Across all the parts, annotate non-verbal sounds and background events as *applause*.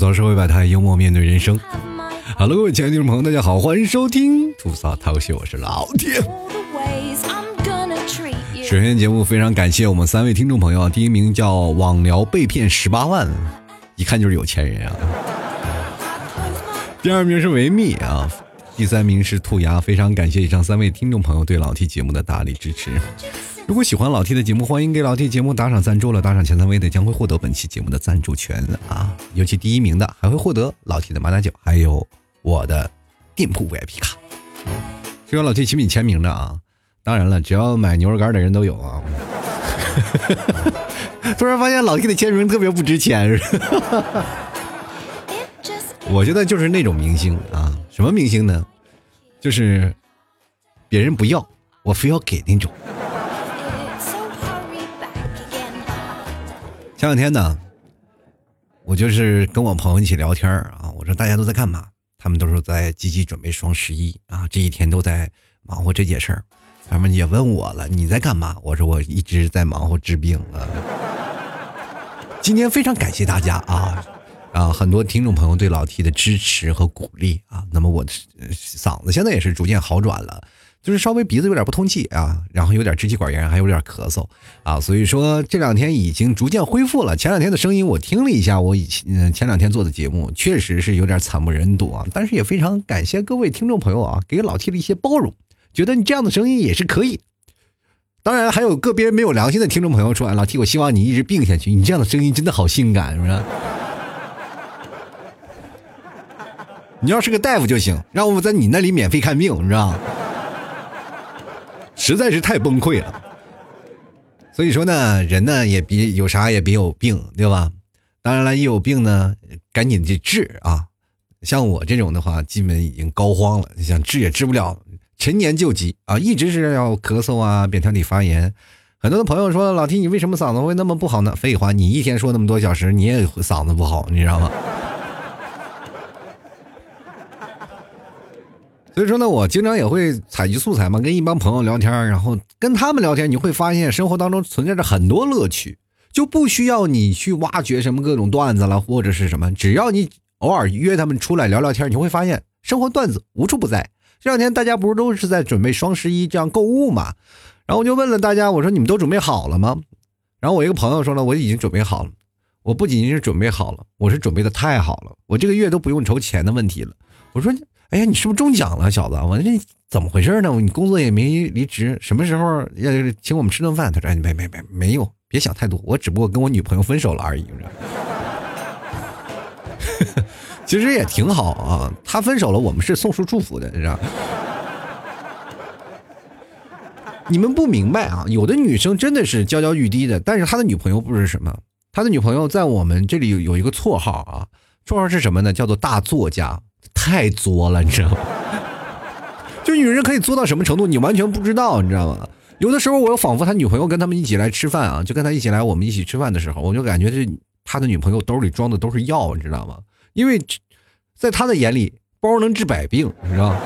槽社会百态，幽默面对人生。Hello，各位亲爱的听众朋友，大家好，欢迎收听吐槽涛秀，我是老铁。首先，节目非常感谢我们三位听众朋友，第一名叫网聊被骗十八万，一看就是有钱人啊。第二名是维密啊，第三名是兔牙，非常感谢以上三位听众朋友对老 T 节目的大力支持。如果喜欢老 T 的节目，欢迎给老 T 节目打赏赞助了，打赏前三位的将会获得本期节目的赞助权啊！尤其第一名的还会获得老 T 的马奶酒，还有我的店铺 VIP 卡，需要老 T 亲笔签名的啊！当然了，只要买牛肉干的人都有啊！突然发现老 T 的签名特别不值钱，我觉得就是那种明星啊，什么明星呢？就是别人不要，我非要给那种。前两天呢，我就是跟我朋友一起聊天啊，我说大家都在干嘛？他们都是在积极准备双十一啊，这一天都在忙活这件事儿。他们也问我了，你在干嘛？我说我一直在忙活治病啊。今天非常感谢大家啊啊，很多听众朋友对老 T 的支持和鼓励啊。那么我的嗓子现在也是逐渐好转了。就是稍微鼻子有点不通气啊，然后有点支气管炎，还有点咳嗽啊，所以说这两天已经逐渐恢复了。前两天的声音我听了一下，我以前前两天做的节目确实是有点惨不忍睹啊，但是也非常感谢各位听众朋友啊，给老 T 的一些包容，觉得你这样的声音也是可以。当然还有个别没有良心的听众朋友说，老 T 我希望你一直病下去，你这样的声音真的好性感，是不是？你要是个大夫就行，让我在你那里免费看病，你知道吗？实在是太崩溃了，所以说呢，人呢也别有啥也别有病，对吧？当然了，一有病呢，赶紧去治啊！像我这种的话，基本已经膏肓了，想治也治不了，陈年旧疾啊，一直是要咳嗽啊，扁桃体发炎。很多的朋友说，老 T 你为什么嗓子会那么不好呢？废话，你一天说那么多小时，你也嗓子不好，你知道吗？所以说呢，我经常也会采集素材嘛，跟一帮朋友聊天，然后跟他们聊天，你会发现生活当中存在着很多乐趣，就不需要你去挖掘什么各种段子了，或者是什么，只要你偶尔约他们出来聊聊天，你会发现生活段子无处不在。这两天大家不是都是在准备双十一这样购物嘛？然后我就问了大家，我说你们都准备好了吗？然后我一个朋友说呢，我已经准备好了。我不仅仅是准备好了，我是准备的太好了，我这个月都不用愁钱的问题了。我说。哎呀，你是不是中奖了，小子？我这怎么回事呢？你工作也没离职，什么时候要请我们吃顿饭？他说：“哎没没没，没有，别想太多，我只不过跟我女朋友分手了而已。”其实也挺好啊，他分手了，我们是送出祝福的，你知道？你们不明白啊，有的女生真的是娇娇欲滴的，但是他的女朋友不是什么，他的女朋友在我们这里有有一个绰号啊，绰号是什么呢？叫做大作家。太作了，你知道吗？*laughs* 就女人可以作到什么程度，你完全不知道，你知道吗？有的时候，我又仿佛他女朋友跟他们一起来吃饭啊，就跟他一起来，我们一起吃饭的时候，我就感觉这他的女朋友兜里装的都是药，你知道吗？因为在他的眼里，包能治百病，你知道吗？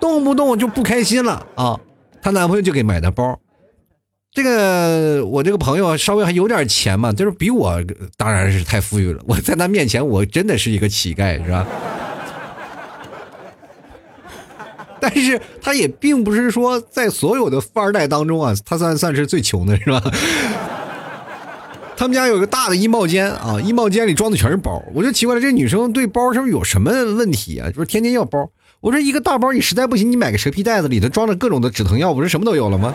动不动就不开心了啊，她男朋友就给买的包。这个我这个朋友稍微还有点钱嘛，就是比我当然是太富裕了。我在他面前，我真的是一个乞丐，是吧？*laughs* 但是他也并不是说在所有的富二代当中啊，他算算是最穷的，是吧？他们家有个大的衣帽间啊，衣帽间里装的全是包。我就奇怪了，这女生对包是不是有什么问题啊？就是天天要包。我说一个大包，你实在不行，你买个蛇皮袋子，里头装着各种的止疼药，不是什么都有了吗？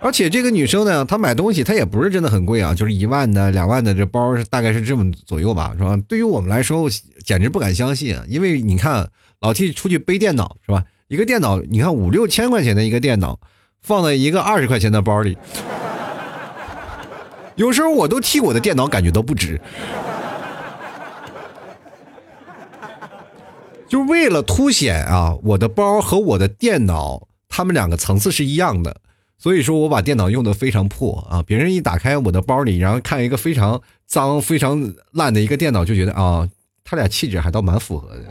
而且这个女生呢，她买东西她也不是真的很贵啊，就是一万的、两万的这包，大概是这么左右吧，是吧？对于我们来说，简直不敢相信啊！因为你看老 T 出去背电脑是吧？一个电脑，你看五六千块钱的一个电脑，放在一个二十块钱的包里，有时候我都替我的电脑感觉到不值，就为了凸显啊，我的包和我的电脑，他们两个层次是一样的。所以说我把电脑用的非常破啊！别人一打开我的包里，然后看一个非常脏、非常烂的一个电脑，就觉得啊，他俩气质还倒蛮符合的。*laughs*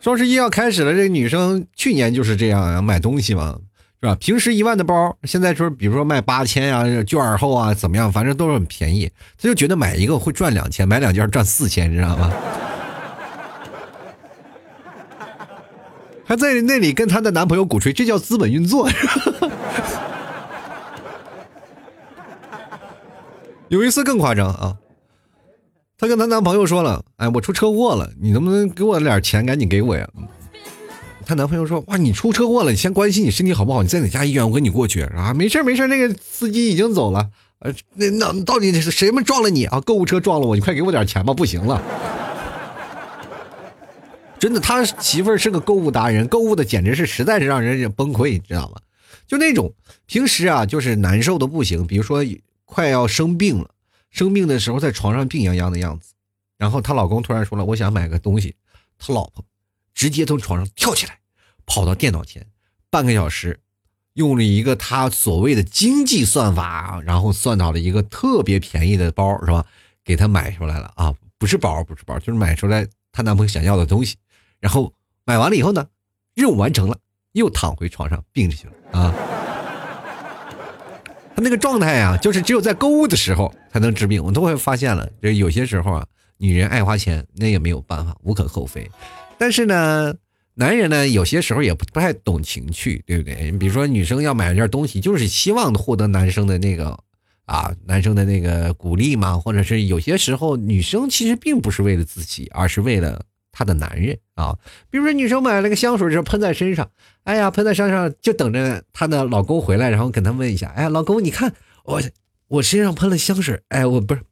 双十一要开始了，这个女生去年就是这样啊，买东西嘛，是吧？平时一万的包，现在说比如说卖八千啊，券后啊怎么样，反正都是很便宜，她就觉得买一个会赚两千，买两件赚四千，你知道吗？还在那里跟她的男朋友鼓吹，这叫资本运作。*laughs* 有一次更夸张啊，她跟她男朋友说了：“哎，我出车祸了，你能不能给我点钱？赶紧给我呀！”她男朋友说：“哇，你出车祸了，你先关心你身体好不好？你在哪家医院？我跟你过去啊。”没事没事，那个司机已经走了。呃，那那到底是谁们撞了你啊？购物车撞了我，你快给我点钱吧！不行了。真的，他媳妇儿是个购物达人，购物的简直是实在是让人崩溃，你知道吗？就那种平时啊，就是难受的不行，比如说快要生病了，生病的时候在床上病殃殃的样子，然后她老公突然说了，我想买个东西，她老婆直接从床上跳起来，跑到电脑前，半个小时，用了一个他所谓的经济算法，然后算到了一个特别便宜的包，是吧？给他买出来了啊，不是包，不是包，就是买出来她男朋友想要的东西。然后买完了以后呢，任务完成了，又躺回床上病着去了啊。他那个状态啊，就是只有在购物的时候才能治病。我都会发现了，就有些时候啊，女人爱花钱，那也没有办法，无可厚非。但是呢，男人呢，有些时候也不不太懂情趣，对不对？你比如说，女生要买一件东西，就是希望获得男生的那个啊，男生的那个鼓励嘛，或者是有些时候，女生其实并不是为了自己，而是为了。她的男人啊，比如说女生买了个香水，就喷在身上，哎呀，喷在身上就等着她的老公回来，然后跟她问一下，哎，老公，你看我我身上喷了香水，哎，我不是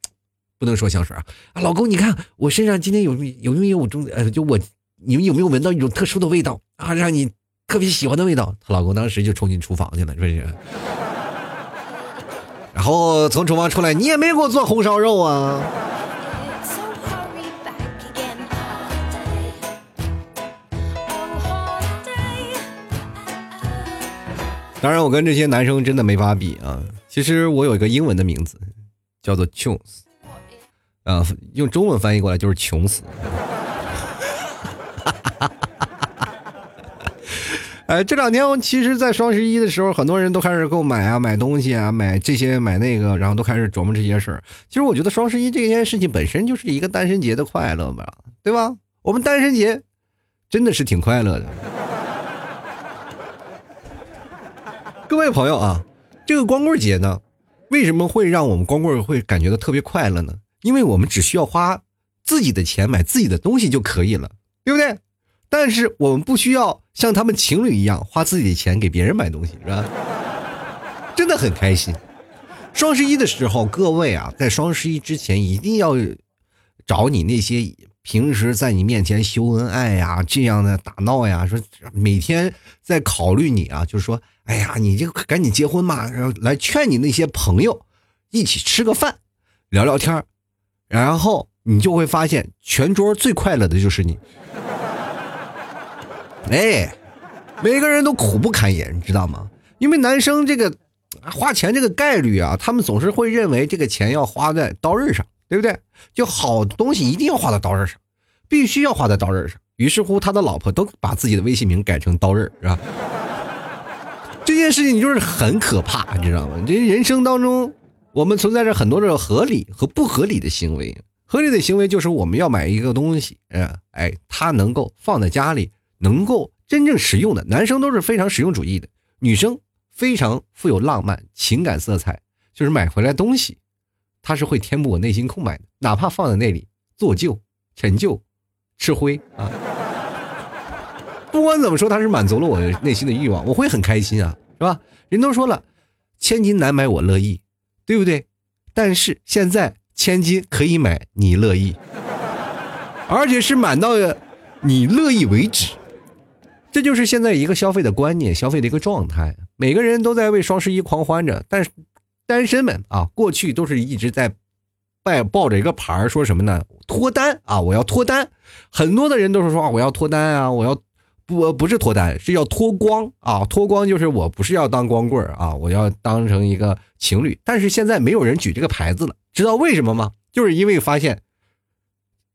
不能说香水啊，老公，你看我身上今天有有没有种呃，就我你们有没有闻到一种特殊的味道啊，让你特别喜欢的味道？她老公当时就冲进厨房去了，说是，*laughs* 然后从厨房出来，你也没给我做红烧肉啊。当然，我跟这些男生真的没法比啊。其实我有一个英文的名字，叫做穷死，啊，用中文翻译过来就是穷死。*laughs* 哎，这两天其实，在双十一的时候，很多人都开始购买啊，买东西啊，买这些买那个，然后都开始琢磨这些事儿。其实我觉得双十一这件事情本身就是一个单身节的快乐吧，对吧？我们单身节真的是挺快乐的。各位朋友啊，这个光棍节呢，为什么会让我们光棍会感觉到特别快乐呢？因为我们只需要花自己的钱买自己的东西就可以了，对不对？但是我们不需要像他们情侣一样花自己的钱给别人买东西，是吧？真的很开心。双十一的时候，各位啊，在双十一之前一定要找你那些平时在你面前秀恩爱呀、这样的打闹呀，说每天在考虑你啊，就是说。哎呀，你就赶紧结婚嘛！然后来劝你那些朋友一起吃个饭，聊聊天然后你就会发现，全桌最快乐的就是你。哎，每个人都苦不堪言，你知道吗？因为男生这个花钱这个概率啊，他们总是会认为这个钱要花在刀刃上，对不对？就好东西一定要花在刀刃上，必须要花在刀刃上。于是乎，他的老婆都把自己的微信名改成刀刃，是吧？这件事情就是很可怕，你知道吗？这人生当中，我们存在着很多种合理和不合理的行为。合理的行为就是我们要买一个东西，嗯哎，它能够放在家里，能够真正实用的。男生都是非常实用主义的，女生非常富有浪漫情感色彩，就是买回来东西，它是会填补我内心空白的，哪怕放在那里做旧、陈旧、吃灰啊。不管怎么说，他是满足了我内心的欲望，我会很开心啊，是吧？人都说了，千金难买我乐意，对不对？但是现在千金可以买你乐意，*laughs* 而且是满到你乐意为止。这就是现在一个消费的观念，消费的一个状态。每个人都在为双十一狂欢着，但是单身们啊，过去都是一直在拜抱着一个牌说什么呢？脱单啊，我要脱单。很多的人都是说我要脱单啊，我要。不不是脱单，是要脱光啊！脱光就是我不是要当光棍啊，我要当成一个情侣。但是现在没有人举这个牌子了，知道为什么吗？就是因为发现，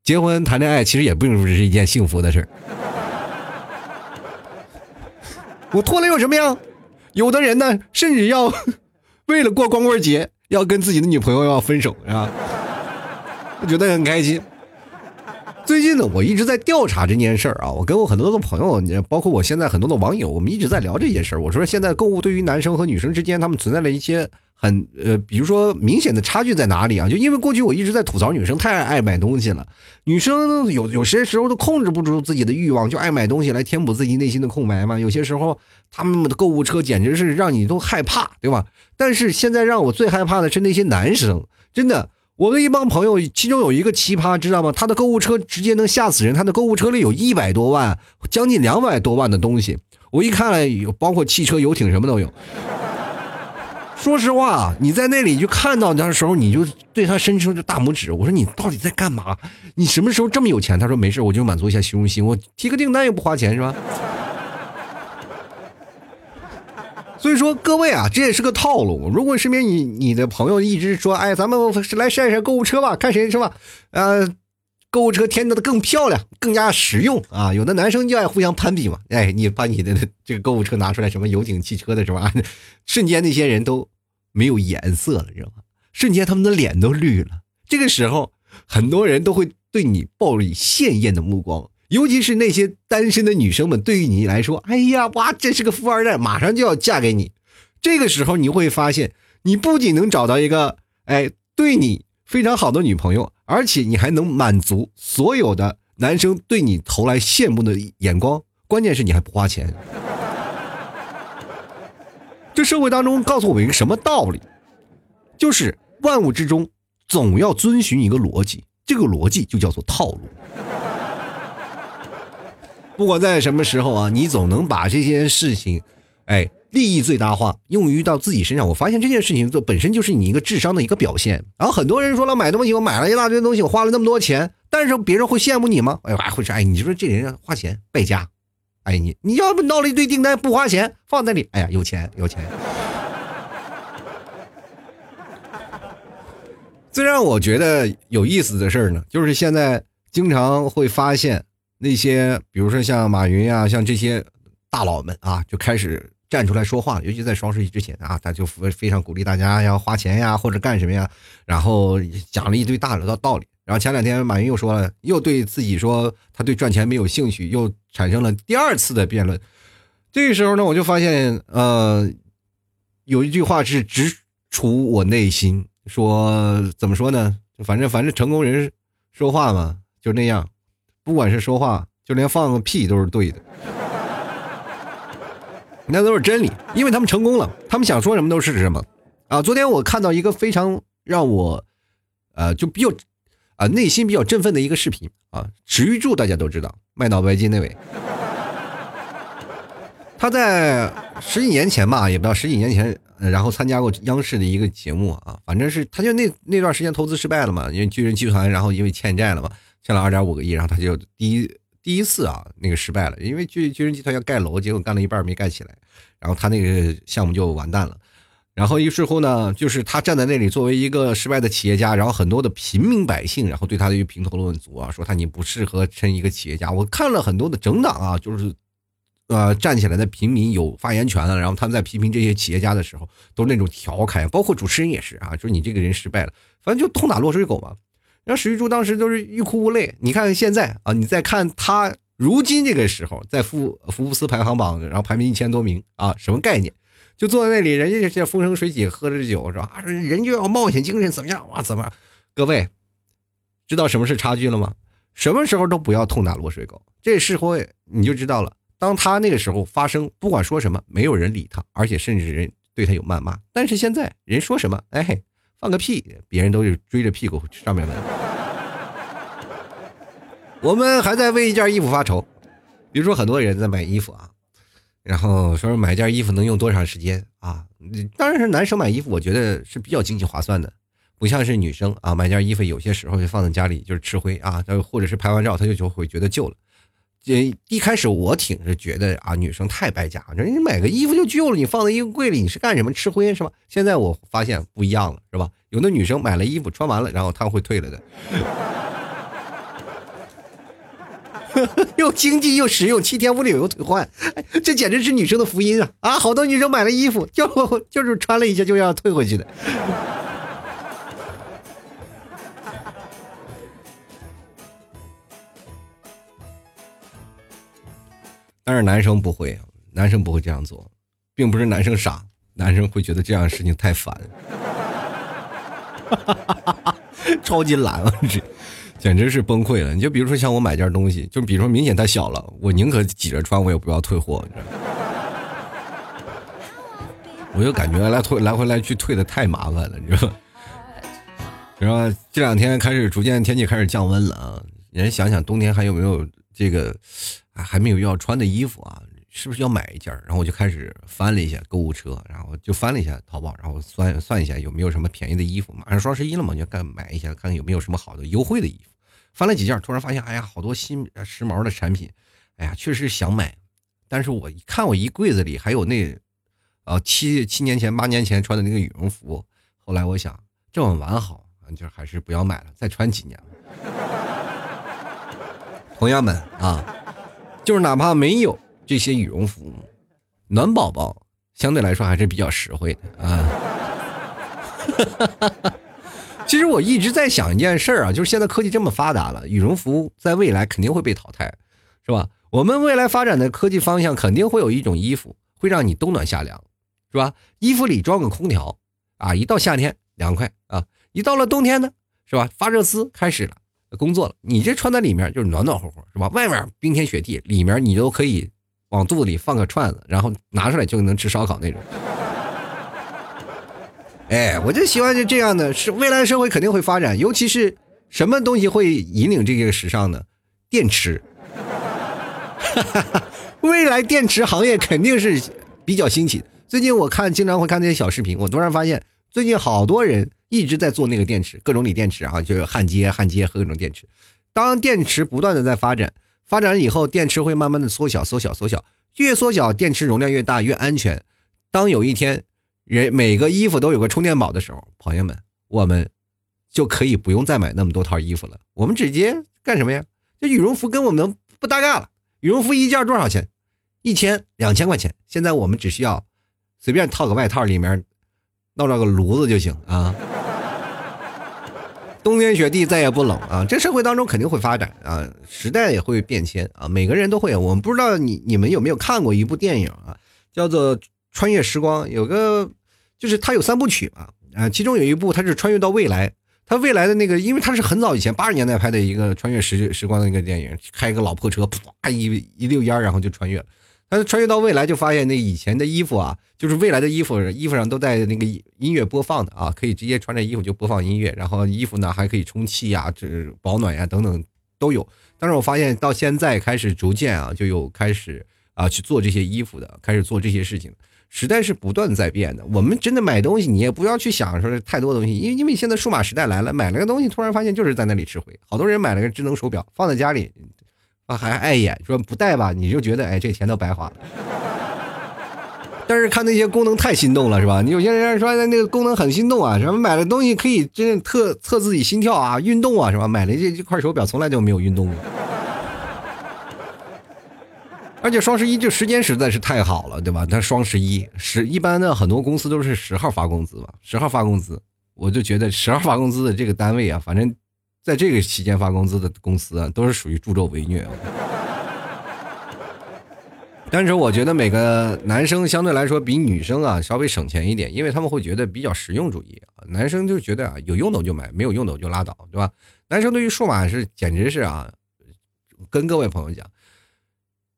结婚谈恋爱其实也并不是一件幸福的事儿。*laughs* 我脱了有什么呀？有的人呢，甚至要 *laughs* 为了过光棍节，要跟自己的女朋友要分手，是吧？我觉得很开心。最近呢，我一直在调查这件事儿啊，我跟我很多的朋友，包括我现在很多的网友，我们一直在聊这件事儿。我说现在购物对于男生和女生之间，他们存在了一些很呃，比如说明显的差距在哪里啊？就因为过去我一直在吐槽女生太爱买东西了，女生有有些时候都控制不住自己的欲望，就爱买东西来填补自己内心的空白嘛。有些时候他们的购物车简直是让你都害怕，对吧？但是现在让我最害怕的是那些男生，真的。我的一帮朋友，其中有一个奇葩，知道吗？他的购物车直接能吓死人。他的购物车里有一百多万，将近两百多万的东西。我一看，有包括汽车、游艇，什么都有。*laughs* 说实话，你在那里就看到的时候，你就对他伸出这大拇指。我说你到底在干嘛？你什么时候这么有钱？他说没事，我就满足一下虚荣心。我提个订单又不花钱，是吧？所以说，各位啊，这也是个套路。如果身边你你的朋友一直说，哎，咱们来晒晒购物车吧，看谁是吧？呃，购物车添的更漂亮，更加实用啊。有的男生就爱互相攀比嘛。哎，你把你的这个购物车拿出来，什么游艇、汽车的什么，瞬间那些人都没有颜色了，你知道吗？瞬间他们的脸都绿了。这个时候，很多人都会对你报以羡艳的目光。尤其是那些单身的女生们，对于你来说，哎呀，哇，这是个富二代，马上就要嫁给你。这个时候你会发现，你不仅能找到一个哎对你非常好的女朋友，而且你还能满足所有的男生对你投来羡慕的眼光。关键是你还不花钱。这社会当中告诉我们一个什么道理？就是万物之中总要遵循一个逻辑，这个逻辑就叫做套路。不管在什么时候啊，你总能把这件事情，哎，利益最大化，用于到自己身上。我发现这件事情做本身就是你一个智商的一个表现。然后很多人说了，买东西我买了一大堆东西，我花了那么多钱，但是别人会羡慕你吗？哎呀，会说，哎，你说这人花钱败家，哎，你你要不闹了一堆订单不花钱放那里，哎呀，有钱有钱。*laughs* 最让我觉得有意思的事儿呢，就是现在经常会发现。那些，比如说像马云呀，像这些大佬们啊，就开始站出来说话。尤其在双十一之前啊，他就非非常鼓励大家要花钱呀，或者干什么呀，然后讲了一堆大的道理。然后前两天马云又说了，又对自己说他对赚钱没有兴趣，又产生了第二次的辩论。这个时候呢，我就发现，呃，有一句话是直戳我内心，说怎么说呢？反正反正成功人说话嘛，就那样。不管是说话，就连放个屁都是对的，*laughs* 那都是真理，因为他们成功了，他们想说什么都是什么，啊！昨天我看到一个非常让我，呃，就比较，啊，内心比较振奋的一个视频啊，史玉柱大家都知道，卖脑白金那位，他在十几年前吧，也不知道十几年前，然后参加过央视的一个节目啊，反正是他就那那段时间投资失败了嘛，因为巨人集团，然后因为欠债了嘛。欠了二点五个亿，然后他就第一第一次啊，那个失败了，因为巨巨人集团要盖楼，结果干了一半没盖起来，然后他那个项目就完蛋了。然后于是乎呢，就是他站在那里作为一个失败的企业家，然后很多的平民百姓，然后对他的一个评头论足啊，说他你不适合称一个企业家。我看了很多的整党啊，就是呃站起来的平民有发言权了，然后他们在批评这些企业家的时候，都是那种调侃，包括主持人也是啊，说你这个人失败了，反正就痛打落水狗嘛。然后史玉柱当时都是欲哭无泪。你看现在啊，你再看他如今这个时候，在福福布斯排行榜，然后排名一千多名啊，什么概念？就坐在那里，人家这风生水起，喝着酒是吧？人就要冒险精神，怎么样？哇，怎么？各位知道什么是差距了吗？什么时候都不要痛打落水狗。这时候你就知道了。当他那个时候发生，不管说什么，没有人理他，而且甚至人对他有谩骂。但是现在人说什么，哎。放个屁，别人都是追着屁股上面闻。我们还在为一件衣服发愁，比如说很多人在买衣服啊，然后说买件衣服能用多长时间啊？当然是男生买衣服，我觉得是比较经济划算的，不像是女生啊，买件衣服有些时候就放在家里就是吃灰啊，或者是拍完照他就就会觉得旧了。这一开始我挺是觉得啊，女生太败家，人家买个衣服就旧了，你放在衣柜里你是干什么？吃灰是吧？现在我发现不一样了，是吧？有的女生买了衣服穿完了，然后她会退了的。*laughs* 又经济又实用，七天无理由退换，这简直是女生的福音啊！啊，好多女生买了衣服就 *laughs* 就是穿了一下就要退回去的。但是男生不会，男生不会这样做，并不是男生傻，男生会觉得这样的事情太烦，*laughs* 超级懒啊！这简直是崩溃了。你就比如说像我买件东西，就比如说明显它小了，我宁可挤着穿，我也不要退货。我就感觉来退来回来去退的太麻烦了，你知道吗？然后这两天开始逐渐天气开始降温了啊，人想想冬天还有没有这个。还没有要穿的衣服啊，是不是要买一件？然后我就开始翻了一下购物车，然后就翻了一下淘宝，然后算算一下有没有什么便宜的衣服。马上双十一了嘛，就干买一下，看看有没有什么好的优惠的衣服。翻了几件，突然发现，哎呀，好多新时髦的产品，哎呀，确实想买。但是我一看，我一柜子里还有那，呃，七七年前、八年前穿的那个羽绒服。后来我想，这么完好，就还是不要买了，再穿几年。*laughs* 朋友们啊。就是哪怕没有这些羽绒服，暖宝宝相对来说还是比较实惠的啊。*laughs* 其实我一直在想一件事儿啊，就是现在科技这么发达了，羽绒服在未来肯定会被淘汰，是吧？我们未来发展的科技方向肯定会有一种衣服会让你冬暖夏凉，是吧？衣服里装个空调啊，一到夏天凉快啊，一到了冬天呢，是吧？发热丝开始了。工作了，你这穿在里面就是暖暖和和，是吧？外面冰天雪地，里面你都可以往肚子里放个串子，然后拿出来就能吃烧烤那种。*laughs* 哎，我就喜欢就这样的，是未来社会肯定会发展，尤其是什么东西会引领这个时尚呢？电池。*laughs* 未来电池行业肯定是比较兴起。最近我看经常会看那些小视频，我突然发现最近好多人。一直在做那个电池，各种锂电池啊，就是焊接、焊接和各种电池。当电池不断的在发展，发展了以后，电池会慢慢的缩小、缩小、缩小，越缩小，电池容量越大，越安全。当有一天，人每个衣服都有个充电宝的时候，朋友们，我们就可以不用再买那么多套衣服了。我们直接干什么呀？这羽绒服跟我们不搭嘎了。羽绒服一件多少钱？一千、两千块钱。现在我们只需要随便套个外套，里面弄着个炉子就行啊。冬天雪地再也不冷啊！这社会当中肯定会发展啊，时代也会变迁啊，每个人都会。我们不知道你你们有没有看过一部电影啊，叫做《穿越时光》，有个就是它有三部曲嘛啊，其中有一部它是穿越到未来，它未来的那个，因为它是很早以前八十年代拍的一个穿越时时光的一个电影，开一个老破车，啪一一溜烟，然后就穿越了。但是穿越到未来，就发现那以前的衣服啊，就是未来的衣服，衣服上都带那个音乐播放的啊，可以直接穿着衣服就播放音乐，然后衣服呢还可以充气呀、这保暖呀等等都有。但是我发现到现在开始逐渐啊，就有开始啊去做这些衣服的，开始做这些事情。时代是不断在变的，我们真的买东西，你也不要去想说太多东西，因为因为现在数码时代来了，买了个东西，突然发现就是在那里吃灰。好多人买了个智能手表，放在家里。啊，还碍眼，说不戴吧，你就觉得哎，这钱都白花了。但是看那些功能太心动了，是吧？你有些人说那个功能很心动啊，什么买了东西可以真的测测自己心跳啊，运动啊，是吧？买了这这块手表从来就没有运动过。而且双十一这时间实在是太好了，对吧？它双十一十一般的很多公司都是十号发工资吧，十号发工资，我就觉得十号发工资的这个单位啊，反正。在这个期间发工资的公司啊，都是属于助纣为虐。但是我觉得每个男生相对来说比女生啊稍微省钱一点，因为他们会觉得比较实用主义。男生就觉得啊有用的我就买，没有用的我就拉倒，对吧？男生对于数码是简直是啊，跟各位朋友讲，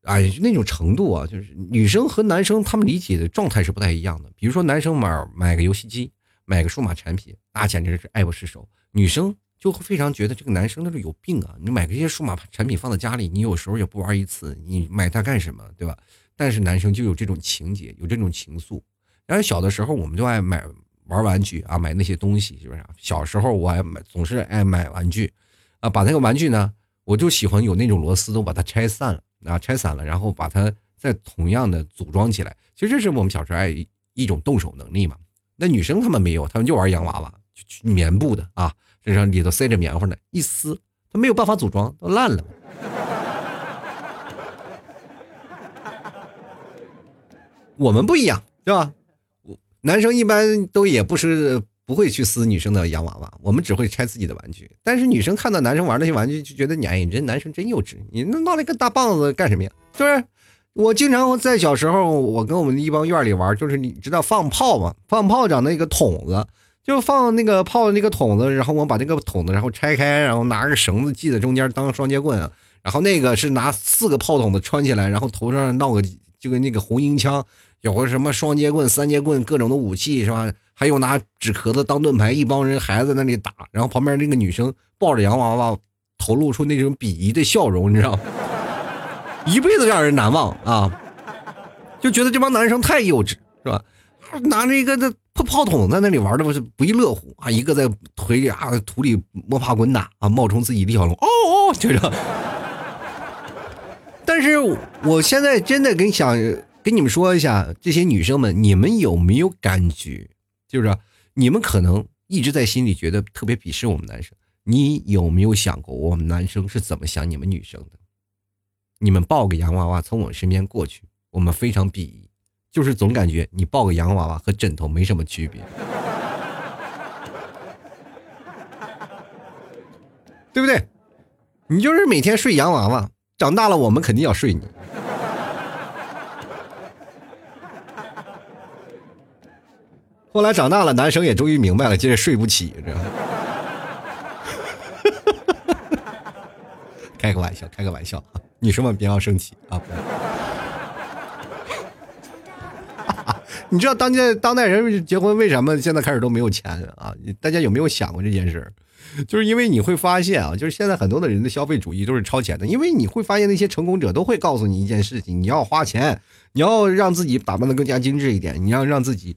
哎那种程度啊，就是女生和男生他们理解的状态是不太一样的。比如说男生买买个游戏机，买个数码产品，那简直是爱不释手。女生。就会非常觉得这个男生他是有病啊！你买这些数码产品放在家里，你有时候也不玩一次，你买它干什么，对吧？但是男生就有这种情节，有这种情愫。然后小的时候我们就爱买玩玩具啊，买那些东西，是不是？小时候我爱买，总是爱买玩具，啊，把那个玩具呢，我就喜欢有那种螺丝都把它拆散了啊，拆散了，然后把它再同样的组装起来。其实这是我们小时候爱一种动手能力嘛。那女生她们没有，她们就玩洋娃娃，棉布的啊。然后里头塞着棉花呢，一撕，它没有办法组装，都烂了。我们不一样，是吧？我男生一般都也不是不会去撕女生的洋娃娃，我们只会拆自己的玩具。但是女生看到男生玩那些玩具，就觉得你哎，你这男生真幼稚，你那弄了个大棒子干什么呀？是不是？我经常在小时候，我跟我们一帮院里玩，就是你知道放炮吗？放炮仗那个筒子。就放那个炮那个筒子，然后我把那个筒子然后拆开，然后拿个绳子系在中间当双节棍，然后那个是拿四个炮筒子穿起来，然后头上闹个就跟那个红缨枪，有个什么双节棍、三节棍，各种的武器是吧？还有拿纸壳子当盾牌，一帮人孩子那里打，然后旁边那个女生抱着洋娃娃，投露出那种鄙夷的笑容，你知道吗？一辈子让人难忘啊！就觉得这帮男生太幼稚，是吧？拿着一个那炮筒在那里玩的不是不亦乐乎啊！一个在腿里啊土里摸爬滚打啊，冒充自己李小龙，哦哦，就这。但是我现在真的跟想跟你们说一下，这些女生们，你们有没有感觉？就是你们可能一直在心里觉得特别鄙视我们男生，你有没有想过我们男生是怎么想你们女生的？你们抱个洋娃娃从我身边过去，我们非常鄙夷，就是总感觉你抱个洋娃娃和枕头没什么区别，*laughs* 对不对？你就是每天睡洋娃娃，长大了我们肯定要睡你。*laughs* 后来长大了，男生也终于明白了，接着睡不起，知道吗？*laughs* 开个玩笑，开个玩笑。女生们不要生气啊！*laughs* 你知道当代当代人结婚为什么现在开始都没有钱啊？大家有没有想过这件事就是因为你会发现啊，就是现在很多的人的消费主义都是超前的，因为你会发现那些成功者都会告诉你一件事情：你要花钱，你要让自己打扮的更加精致一点，你要让自己。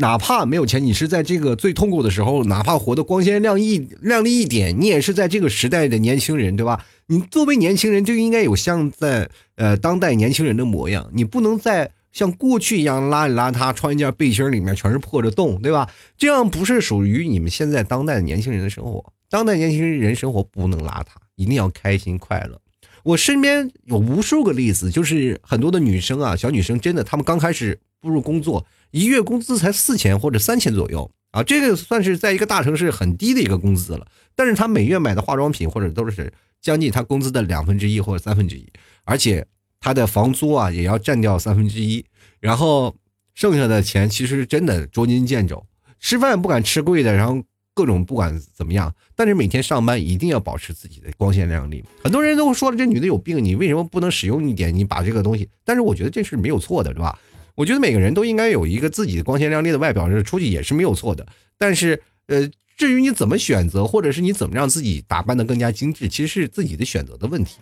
哪怕没有钱，你是在这个最痛苦的时候，哪怕活得光鲜亮丽、亮丽一点，你也是在这个时代的年轻人，对吧？你作为年轻人，就应该有像在呃当代年轻人的模样，你不能在像过去一样邋里邋遢，穿一件背心里面全是破着洞，对吧？这样不是属于你们现在当代的年轻人的生活。当代年轻人生活不能邋遢，一定要开心快乐。我身边有无数个例子，就是很多的女生啊，小女生真的，她们刚开始步入工作。一月工资才四千或者三千左右啊，这个算是在一个大城市很低的一个工资了。但是她每月买的化妆品或者都是将近她工资的两分之一或者三分之一，而且他的房租啊也要占掉三分之一，然后剩下的钱其实真的捉襟见肘，吃饭不敢吃贵的，然后各种不管怎么样，但是每天上班一定要保持自己的光鲜亮丽。很多人都说了，这女的有病，你为什么不能使用一点？你把这个东西，但是我觉得这是没有错的，是吧？我觉得每个人都应该有一个自己的光鲜亮丽的外表，是出去也是没有错的。但是，呃，至于你怎么选择，或者是你怎么让自己打扮的更加精致，其实是自己的选择的问题。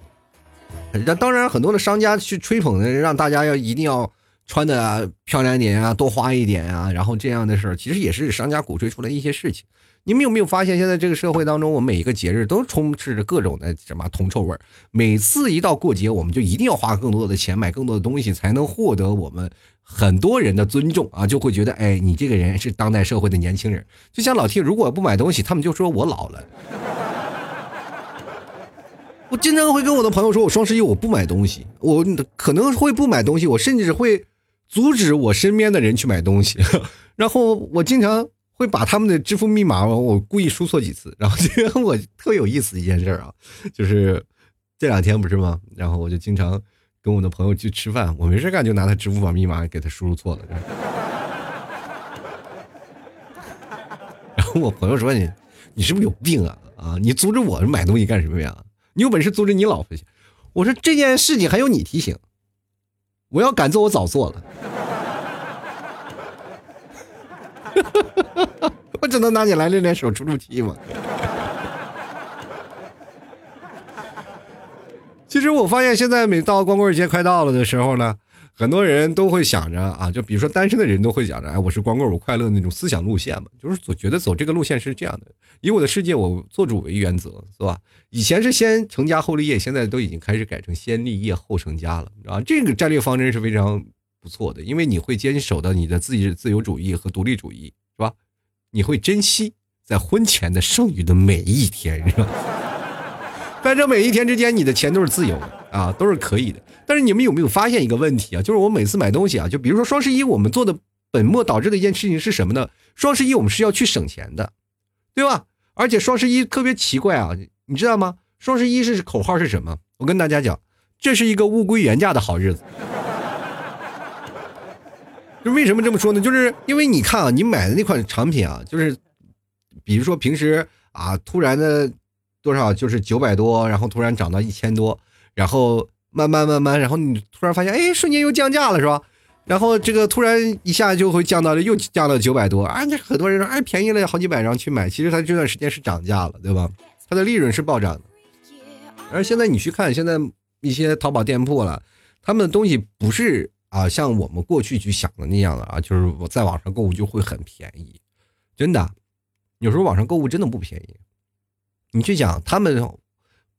那当然，很多的商家去吹捧的，让大家要一定要穿的漂亮点啊，多花一点啊，然后这样的事儿，其实也是商家鼓吹出来一些事情。你们有没有发现，现在这个社会当中，我们每一个节日都充斥着各种的什么铜臭味儿？每次一到过节，我们就一定要花更多的钱买更多的东西，才能获得我们。很多人的尊重啊，就会觉得，哎，你这个人是当代社会的年轻人。就像老 T，如果不买东西，他们就说我老了。我经常会跟我的朋友说，我双十一我不买东西，我可能会不买东西，我甚至会阻止我身边的人去买东西。*laughs* 然后我经常会把他们的支付密码，我故意输错几次。然后今天我特有意思一件事啊，就是这两天不是吗？然后我就经常。跟我的朋友去吃饭，我没事干就拿他支付宝密码给他输入错了。*laughs* 然后我朋友说：“你你是不是有病啊？啊，你阻止我买东西干什么呀？你有本事阻止你老婆去。”我说：“这件事情还有你提醒，我要敢做我早做了。*laughs* ”我只能拿你来练练手出出气嘛。其实我发现，现在每到光棍节快到了的时候呢，很多人都会想着啊，就比如说单身的人都会想着，哎，我是光棍，我快乐那种思想路线嘛，就是总觉得走这个路线是这样的，以我的世界我做主为原则，是吧？以前是先成家后立业，现在都已经开始改成先立业后成家了，啊，这个战略方针是非常不错的，因为你会坚守的你的自己自由主义和独立主义，是吧？你会珍惜在婚前的剩余的每一天，是吧？在这每一天之间，你的钱都是自由的啊，都是可以的。但是你们有没有发现一个问题啊？就是我每次买东西啊，就比如说双十一，我们做的本末倒置的一件事情是什么呢？双十一我们是要去省钱的，对吧？而且双十一特别奇怪啊，你知道吗？双十一是口号是什么？我跟大家讲，这是一个物归原价的好日子。就为什么这么说呢？就是因为你看啊，你买的那款产品啊，就是比如说平时啊，突然的多少就是九百多，然后突然涨到一千多，然后慢慢慢慢，然后你突然发现，哎，瞬间又降价了，是吧？然后这个突然一下就会降到了，又降到九百多啊！那很多人说，哎，便宜了好几百，然后去买，其实它这段时间是涨价了，对吧？它的利润是暴涨的。而现在你去看现在一些淘宝店铺了，他们的东西不是。啊，像我们过去去想的那样的啊，就是我在网上购物就会很便宜，真的，有时候网上购物真的不便宜。你去讲他们，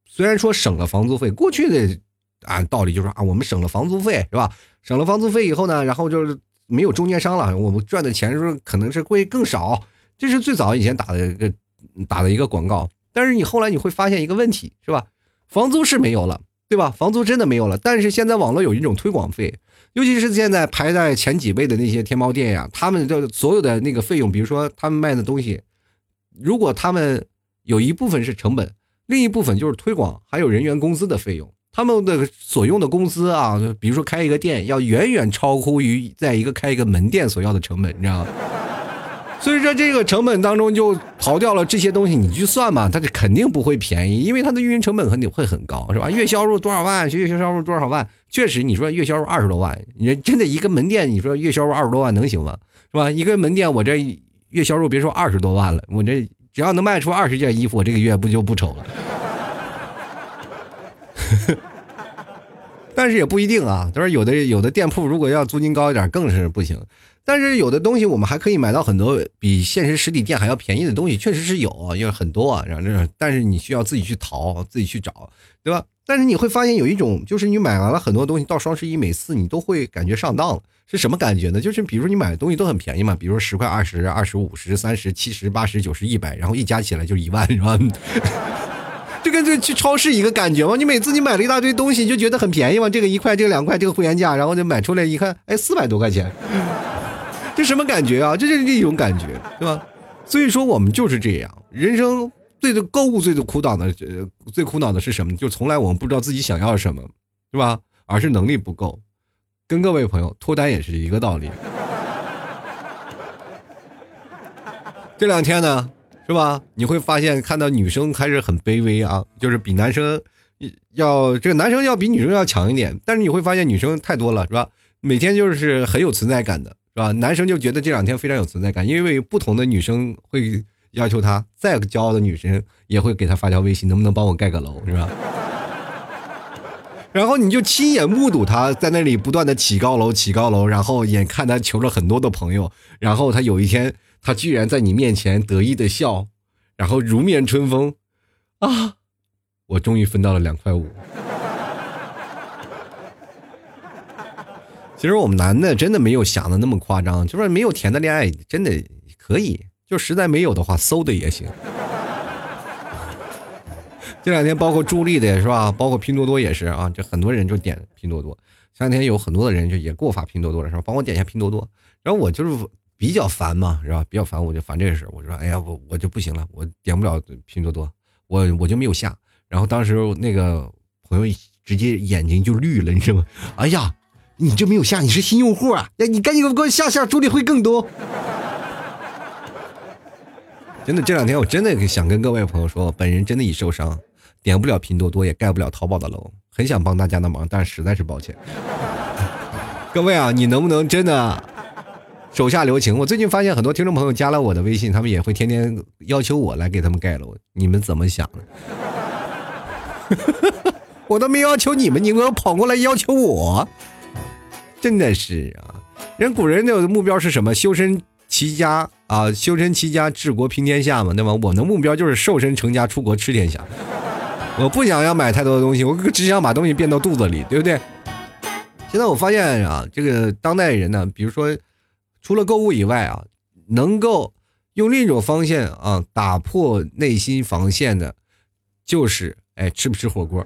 虽然说省了房租费，过去的按道理就是啊，我们省了房租费是吧？省了房租费以后呢，然后就是没有中间商了，我们赚的钱是可能是会更少。这是最早以前打的一个打的一个广告，但是你后来你会发现一个问题，是吧？房租是没有了，对吧？房租真的没有了，但是现在网络有一种推广费。尤其是现在排在前几位的那些天猫店呀，他们的所有的那个费用，比如说他们卖的东西，如果他们有一部分是成本，另一部分就是推广，还有人员工资的费用，他们的所用的工资啊，比如说开一个店，要远远超乎于在一个开一个门店所要的成本，你知道吗？*laughs* 所以说这个成本当中就刨掉了这些东西，你去算嘛，它肯定不会便宜，因为它的运营成本肯定会很高，是吧？月销售多少万？月销售多少万？确实，你说月销售二十多万，你真的一个门店，你说月销售二十多万能行吗？是吧？一个门店，我这月销售别说二十多万了，我这只要能卖出二十件衣服，我这个月不就不愁了？*laughs* 但是也不一定啊，他说有的有的店铺如果要租金高一点，更是不行。但是有的东西我们还可以买到很多比现实实体店还要便宜的东西，确实是有，因为很多啊。然后这，但是你需要自己去淘，自己去找，对吧？但是你会发现有一种，就是你买完了很多东西，到双十一每次你都会感觉上当了，是什么感觉呢？就是比如你买的东西都很便宜嘛，比如说十块、二十、二十五、十、三十、七十、八十、九十、一百，然后一加起来就一万，是吧？就跟这去超市一个感觉吗？你每次你买了一大堆东西，就觉得很便宜吗？这个一块，这个两块，这个会员价，然后就买出来一看，哎，四百多块钱。这什么感觉啊？这就是一种感觉，对吧？所以说我们就是这样，人生最的购物最的苦恼的，呃，最苦恼的是什么？就从来我们不知道自己想要什么，对吧？而是能力不够。跟各位朋友脱单也是一个道理。这两天呢，是吧？你会发现看到女生开始很卑微啊，就是比男生要这个男生要比女生要强一点，但是你会发现女生太多了，是吧？每天就是很有存在感的。是吧？男生就觉得这两天非常有存在感，因为不同的女生会要求他，再骄傲的女生也会给他发条微信，能不能帮我盖个楼，是吧？*laughs* 然后你就亲眼目睹他在那里不断的起高楼，起高楼，然后眼看他求了很多的朋友，然后他有一天，他居然在你面前得意的笑，然后如面春风，啊，我终于分到了两块五。其实我们男的真的没有想的那么夸张，就是没有甜的恋爱真的可以，就实在没有的话，馊的也行。这两天包括助力的也是吧，包括拼多多也是啊，这很多人就点拼多多。前两天有很多的人就也给我发拼多多了是吧，帮我点一下拼多多。然后我就是比较烦嘛，是吧？比较烦，我就烦这个事。我说，哎呀，我我就不行了，我点不了拼多多，我我就没有下。然后当时那个朋友直接眼睛就绿了，你知道吗？*laughs* 哎呀！你这没有下，你是新用户啊！哎，你赶紧给我下下，助力会更多。真的，这两天我真的想跟各位朋友说，本人真的已受伤，点不了拼多多，也盖不了淘宝的楼，很想帮大家的忙，但实在是抱歉。*laughs* 各位啊，你能不能真的手下留情？我最近发现很多听众朋友加了我的微信，他们也会天天要求我来给他们盖楼，你们怎么想的？*laughs* 我都没要求你们，你们要跑过来要求我。真的是啊，人古人的目标是什么？修身齐家啊，修身齐家治国平天下嘛，对吧？我的目标就是瘦身成家出国吃天下。我不想要买太多的东西，我只想把东西变到肚子里，对不对？现在我发现啊，这个当代人呢，比如说除了购物以外啊，能够用另一种方向啊打破内心防线的，就是哎吃不吃火锅。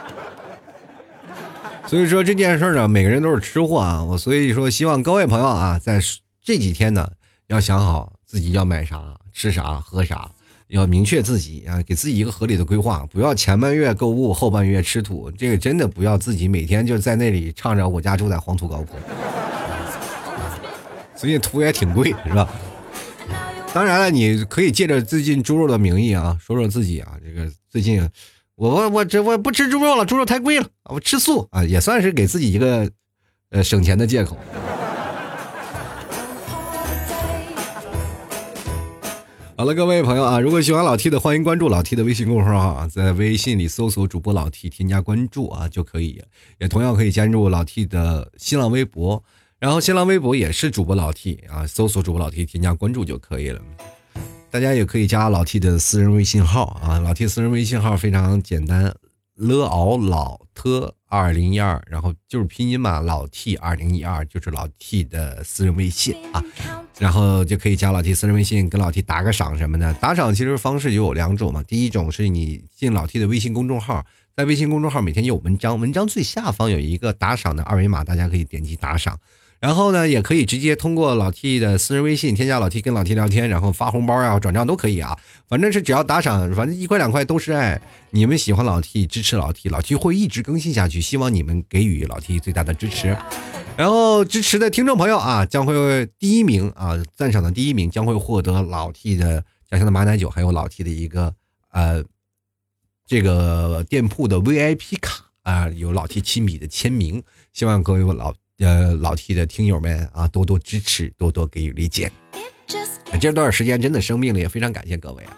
*laughs* 所以说这件事呢，每个人都是吃货啊。我所以说希望各位朋友啊，在这几天呢，要想好自己要买啥、吃啥、喝啥。要明确自己啊，给自己一个合理的规划，不要前半月购物，后半月吃土。这个真的不要自己每天就在那里唱着“我家住在黄土高坡”，最近图也挺贵，是吧？当然了，你可以借着最近猪肉的名义啊，说说自己啊，这个最近我我我这我不吃猪肉了，猪肉太贵了，我吃素啊，也算是给自己一个呃省钱的借口。好了，各位朋友啊，如果喜欢老 T 的，欢迎关注老 T 的微信公众号啊，在微信里搜索主播老 T，添加关注啊就可以，也同样可以加入老 T 的新浪微博，然后新浪微博也是主播老 T 啊，搜索主播老 T，添加关注就可以了。大家也可以加老 T 的私人微信号啊，老 T 私人微信号非常简单，l ao 老 t 二零一二，然后就是拼音嘛，老 T 二零一二就是老 T 的私人微信啊。然后就可以加老 T 私人微信，跟老 T 打个赏什么的。打赏其实方式就有两种嘛。第一种是你进老 T 的微信公众号，在微信公众号每天有文章，文章最下方有一个打赏的二维码，大家可以点击打赏。然后呢，也可以直接通过老 T 的私人微信添加老 T，跟老 T 聊天，然后发红包啊、转账都可以啊。反正是只要打赏，反正一块两块都是爱。你们喜欢老 T，支持老 T，老 T 会一直更新下去。希望你们给予老 T 最大的支持。然后支持的听众朋友啊，将会第一名啊，赞赏的第一名将会获得老 T 的家乡的马奶酒，还有老 T 的一个呃这个店铺的 VIP 卡啊，有老 T 亲笔的签名。希望各位老呃老 T 的听友们啊，多多支持，多多给予理解。这段时间真的生病了，也非常感谢各位啊。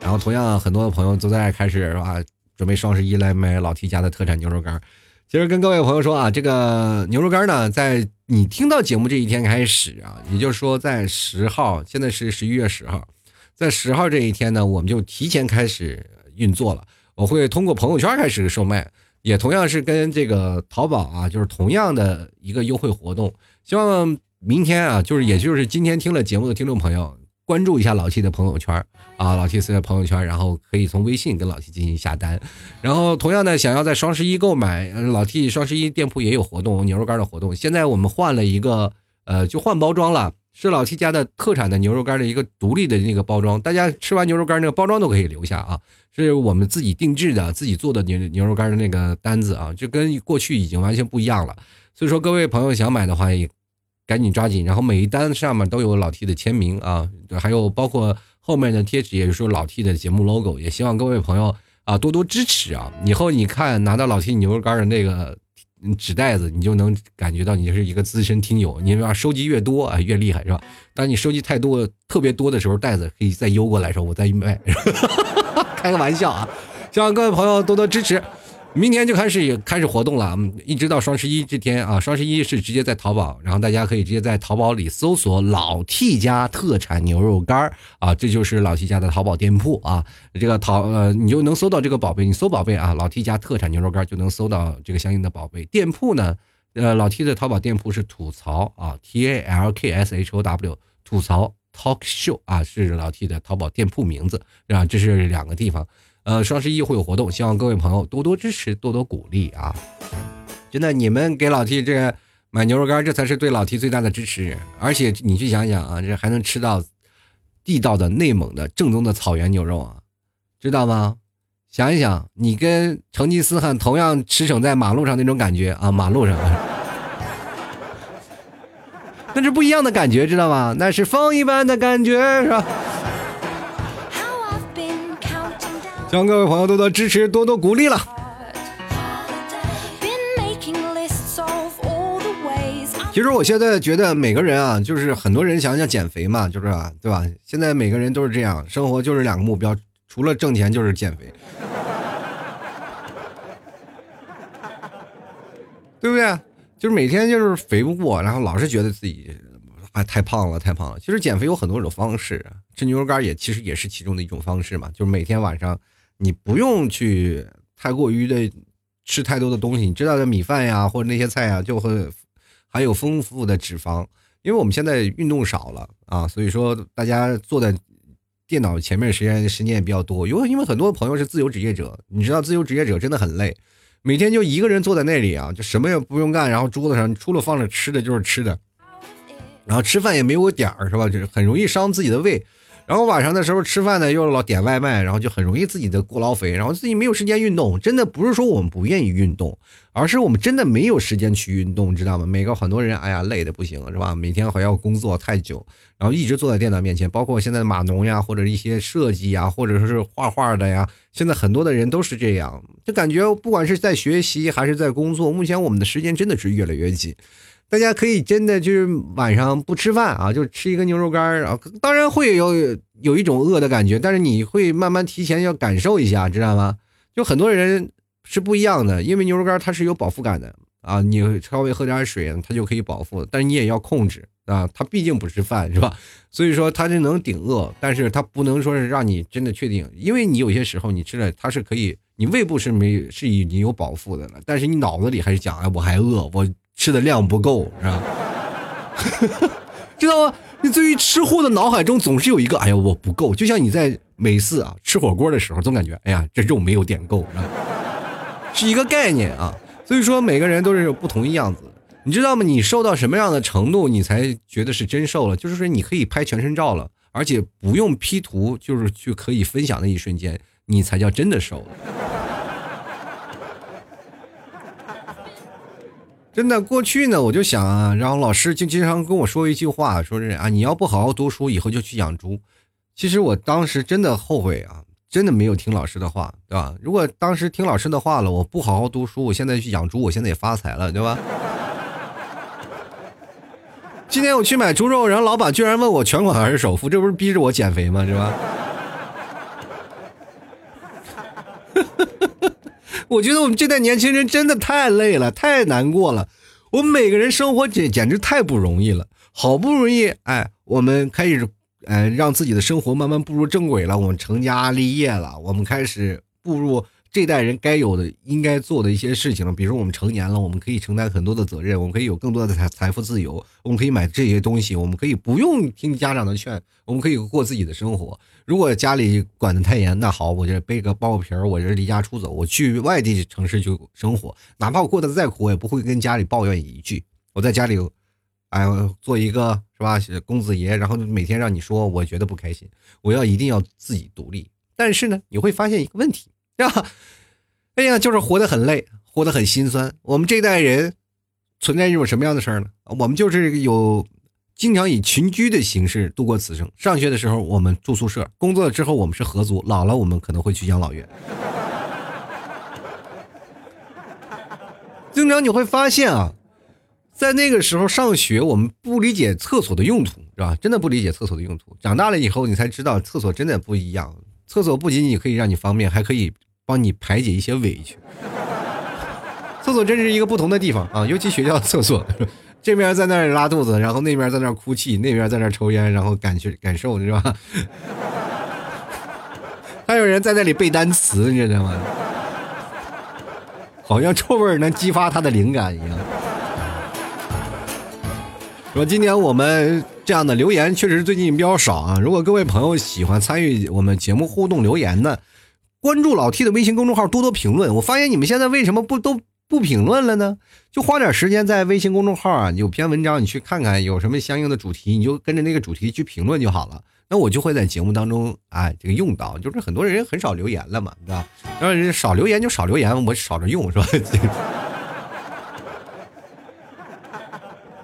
然后同样很多的朋友都在开始是吧，准备双十一来买老 T 家的特产牛肉干。其实跟各位朋友说啊，这个牛肉干呢，在你听到节目这一天开始啊，也就是说在十号，现在是十一月十号，在十号这一天呢，我们就提前开始运作了。我会通过朋友圈开始售卖，也同样是跟这个淘宝啊，就是同样的一个优惠活动。希望明天啊，就是也就是今天听了节目的听众朋友。关注一下老 T 的朋友圈啊，老 T 私的朋友圈，然后可以从微信跟老 T 进行下单。然后同样的，想要在双十一购买，老 T 双十一店铺也有活动，牛肉干的活动。现在我们换了一个，呃，就换包装了，是老 T 家的特产的牛肉干的一个独立的那个包装。大家吃完牛肉干那个包装都可以留下啊，是我们自己定制的、自己做的牛牛肉干的那个单子啊，就跟过去已经完全不一样了。所以说，各位朋友想买的话也。赶紧抓紧，然后每一单上面都有老 T 的签名啊，还有包括后面的贴纸，也是说老 T 的节目 logo。也希望各位朋友啊多多支持啊！以后你看拿到老 T 牛肉干的那个纸袋子，你就能感觉到你是一个资深听友。你把收集越多啊，越厉害是吧？当你收集太多、特别多的时候，袋子可以再邮过来，时候我再卖。*laughs* 开个玩笑啊！希望各位朋友多多支持。明天就开始也开始活动了，一直到双十一这天啊，双十一是直接在淘宝，然后大家可以直接在淘宝里搜索“老 T 家特产牛肉干啊，这就是老 T 家的淘宝店铺啊，这个淘呃，你就能搜到这个宝贝，你搜宝贝啊，老 T 家特产牛肉干就能搜到这个相应的宝贝。店铺呢，呃，老 T 的淘宝店铺是吐槽啊，T A L K S H O W 吐槽 Talk Show 啊，是老 T 的淘宝店铺名字啊，这是两个地方。呃，双十一会有活动，希望各位朋友多多支持，多多鼓励啊！真的，你们给老 T 这买牛肉干，这才是对老 T 最大的支持。而且你去想想啊，这还能吃到地道的内蒙的正宗的草原牛肉啊，知道吗？想一想，你跟成吉思汗同样驰骋在马路上那种感觉啊，马路上，*laughs* 那是不一样的感觉，知道吗？那是风一般的感觉，是吧？希望各位朋友多多支持，多多鼓励了。其实我现在觉得每个人啊，就是很多人想想减肥嘛，就是对吧？现在每个人都是这样，生活就是两个目标，除了挣钱就是减肥，*laughs* 对不对？就是每天就是肥不过，然后老是觉得自己啊太胖了，太胖了。其实减肥有很多种方式，吃牛肉干也其实也是其中的一种方式嘛，就是每天晚上。你不用去太过于的吃太多的东西，你知道的米饭呀或者那些菜呀就会含有丰富的脂肪，因为我们现在运动少了啊，所以说大家坐在电脑前面时间时间也比较多，因为因为很多朋友是自由职业者，你知道自由职业者真的很累，每天就一个人坐在那里啊，就什么也不用干，然后桌子上除了放着吃的就是吃的，然后吃饭也没有点儿，是吧？就是很容易伤自己的胃。然后晚上的时候吃饭呢，又老点外卖，然后就很容易自己的过劳肥，然后自己没有时间运动。真的不是说我们不愿意运动，而是我们真的没有时间去运动，知道吗？每个很多人，哎呀，累的不行，是吧？每天还要工作太久，然后一直坐在电脑面前，包括现在的码农呀，或者一些设计呀，或者说是画画的呀，现在很多的人都是这样，就感觉不管是在学习还是在工作，目前我们的时间真的是越来越紧。大家可以真的就是晚上不吃饭啊，就吃一个牛肉干啊，当然会有有一种饿的感觉，但是你会慢慢提前要感受一下，知道吗？就很多人是不一样的，因为牛肉干它是有饱腹感的啊，你稍微喝点水，它就可以饱腹，但是你也要控制啊，它毕竟不是饭，是吧？所以说它是能顶饿，但是它不能说是让你真的确定，因为你有些时候你吃了它是可以，你胃部是没是已经有饱腹的了，但是你脑子里还是讲哎我还饿我。吃的量不够是吧？知道吗？你对于吃货的脑海中总是有一个，哎呀，我不够。就像你在每次啊吃火锅的时候，总感觉，哎呀，这肉没有点够，是 *laughs* 一个概念啊。所以说，每个人都是有不同样子。你知道吗？你瘦到什么样的程度，你才觉得是真瘦了？就是说，你可以拍全身照了，而且不用 P 图，就是去可以分享的一瞬间，你才叫真的瘦了。真的，过去呢，我就想啊，然后老师就经常跟我说一句话，说是啊，你要不好好读书，以后就去养猪。其实我当时真的后悔啊，真的没有听老师的话，对吧？如果当时听老师的话了，我不好好读书，我现在去养猪，我现在也发财了，对吧？今天我去买猪肉，然后老板居然问我全款还是首付，这不是逼着我减肥吗？是吧？*laughs* *laughs* 我觉得我们这代年轻人真的太累了，太难过了。我们每个人生活简简直太不容易了，好不容易哎，我们开始哎让自己的生活慢慢步入正轨了，我们成家立业了，我们开始步入。这代人该有的、应该做的一些事情了，比如我们成年了，我们可以承担很多的责任，我们可以有更多的财财富自由，我们可以买这些东西，我们可以不用听家长的劝，我们可以过自己的生活。如果家里管的太严，那好，我就背个包皮儿，我就离家出走，我去外地城市去生活，哪怕我过得再苦，我也不会跟家里抱怨一句。我在家里，哎，做一个是吧，公子爷，然后每天让你说，我觉得不开心，我要一定要自己独立。但是呢，你会发现一个问题。呀，哎呀，就是活得很累，活得很心酸。我们这代人存在一种什么样的事儿呢？我们就是有经常以群居的形式度过此生。上学的时候我们住宿舍，工作了之后我们是合租，老了我们可能会去养老院。经常你会发现啊，在那个时候上学，我们不理解厕所的用途，是吧？真的不理解厕所的用途。长大了以后，你才知道厕所真的不一样。厕所不仅仅可以让你方便，还可以帮你排解一些委屈。厕所真是一个不同的地方啊，尤其学校的厕所，这边在那儿拉肚子，然后那边在那哭泣，那边在那抽烟，然后感觉感受，是吧？*laughs* 还有人在那里背单词，你知道吗？好像臭味能激发他的灵感一样。说今年我们这样的留言确实最近比较少啊。如果各位朋友喜欢参与我们节目互动留言呢，关注老 T 的微信公众号，多多评论。我发现你们现在为什么不都不评论了呢？就花点时间在微信公众号啊，有篇文章你去看看，有什么相应的主题，你就跟着那个主题去评论就好了。那我就会在节目当中哎这个用到。就是很多人很少留言了嘛，对吧？让少留言就少留言，我少着用是吧？*laughs*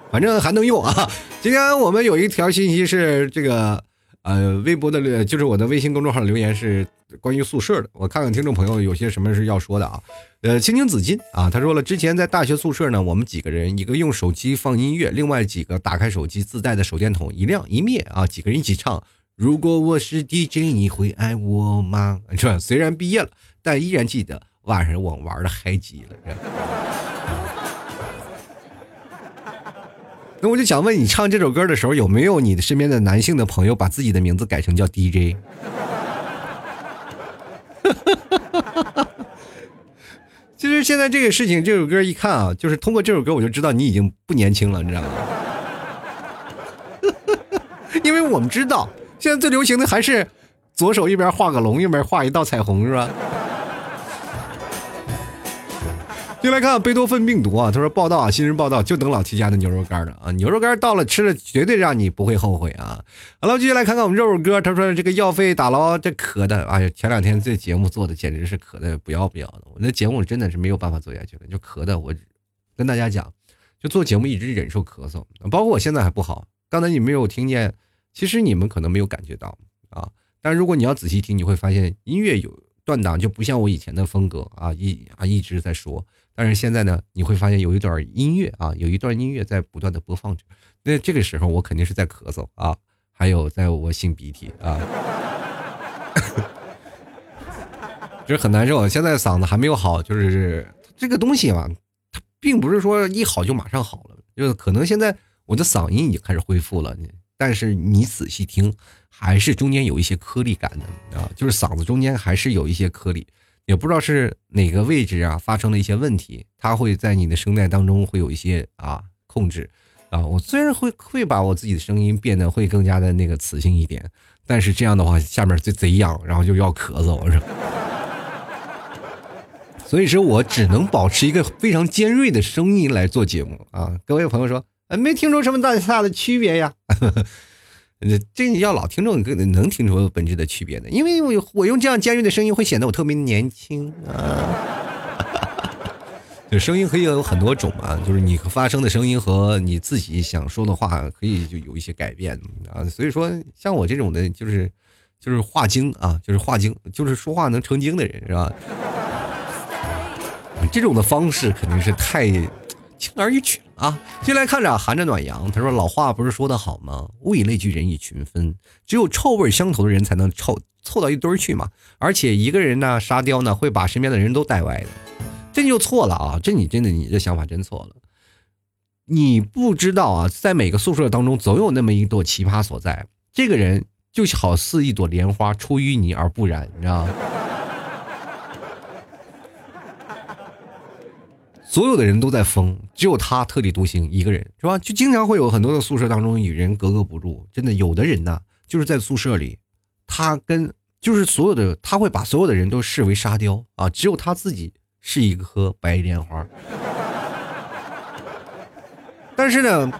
反正还能用啊！今天我们有一条信息是这个，呃，微博的，就是我的微信公众号留言是关于宿舍的。我看看听众朋友有些什么是要说的啊？呃，青青子金啊，他说了，之前在大学宿舍呢，我们几个人，一个用手机放音乐，另外几个打开手机自带的手电筒一亮一灭啊，几个人一起唱。如果我是 DJ，你会爱我吗？是吧？虽然毕业了，但依然记得晚上我玩的嗨极了。那我就想问你，唱这首歌的时候，有没有你的身边的男性的朋友把自己的名字改成叫 DJ？*laughs* 其实现在这个事情，这首歌一看啊，就是通过这首歌，我就知道你已经不年轻了，你知道吗？*laughs* 因为我们知道，现在最流行的还是左手一边画个龙，一边画一道彩虹，是吧？就来看贝多芬病毒啊，他说报道啊，新人报道就等老七家的牛肉干了啊，牛肉干到了吃了绝对让你不会后悔啊。好了，继续来看看我们肉肉哥，他说这个药费打捞这咳的，哎呀，前两天这节目做的简直是咳的不要不要的，我那节目真的是没有办法做下去了，就咳的我跟大家讲，就做节目一直忍受咳嗽，包括我现在还不好。刚才你没有听见，其实你们可能没有感觉到啊，但如果你要仔细听，你会发现音乐有断档，就不像我以前的风格啊，一啊一直在说。但是现在呢，你会发现有一段音乐啊，有一段音乐在不断的播放着。那这个时候我肯定是在咳嗽啊，还有在我擤鼻涕啊，*laughs* 就是很难受。现在嗓子还没有好，就是这个东西嘛，它并不是说一好就马上好了，就是可能现在我的嗓音已经开始恢复了，但是你仔细听，还是中间有一些颗粒感的啊，就是嗓子中间还是有一些颗粒。也不知道是哪个位置啊发生了一些问题，它会在你的声带当中会有一些啊控制啊。我虽然会会把我自己的声音变得会更加的那个磁性一点，但是这样的话下面就贼痒，然后就要咳嗽是。*laughs* 所以说我只能保持一个非常尖锐的声音来做节目啊。各位朋友说，没听出什么大大的区别呀？这要老听众能听出本质的区别的，因为我我用这样尖锐的声音会显得我特别年轻啊。*laughs* 就声音可以有很多种啊，就是你发声的声音和你自己想说的话可以就有一些改变啊。所以说，像我这种的，就是就是话精啊，就是话精，就是说话能成精的人是吧？这种的方式肯定是太。轻而易举啊！进来看着含着暖阳，他说：“老话不是说的好吗？物以类聚，人以群分，只有臭味相投的人才能凑凑到一堆去嘛。而且一个人呢，沙雕呢，会把身边的人都带歪的，这就错了啊！这你真的，你这想法真错了。你不知道啊，在每个宿舍当中，总有那么一朵奇葩所在。这个人就好似一朵莲花，出淤泥而不染，你知道吗？”所有的人都在疯，只有他特立独行一个人，是吧？就经常会有很多的宿舍当中与人格格不入。真的，有的人呢，就是在宿舍里，他跟就是所有的，他会把所有的人都视为沙雕啊，只有他自己是一颗白莲花。*laughs* 但是呢，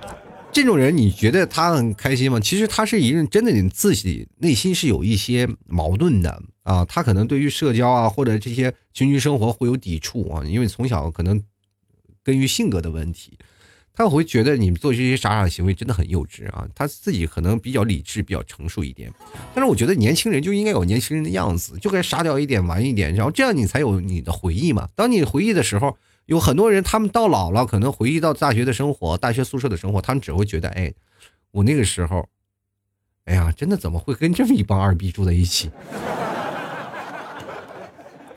这种人你觉得他很开心吗？其实他是一个，真的，你自己内心是有一些矛盾的啊。他可能对于社交啊，或者这些群居生活会有抵触啊，因为从小可能。根于性格的问题，他会觉得你们做这些傻傻的行为真的很幼稚啊。他自己可能比较理智、比较成熟一点，但是我觉得年轻人就应该有年轻人的样子，就该傻屌一点、玩一点，然后这样你才有你的回忆嘛。当你回忆的时候，有很多人他们到老了，可能回忆到大学的生活、大学宿舍的生活，他们只会觉得，哎，我那个时候，哎呀，真的怎么会跟这么一帮二逼住在一起？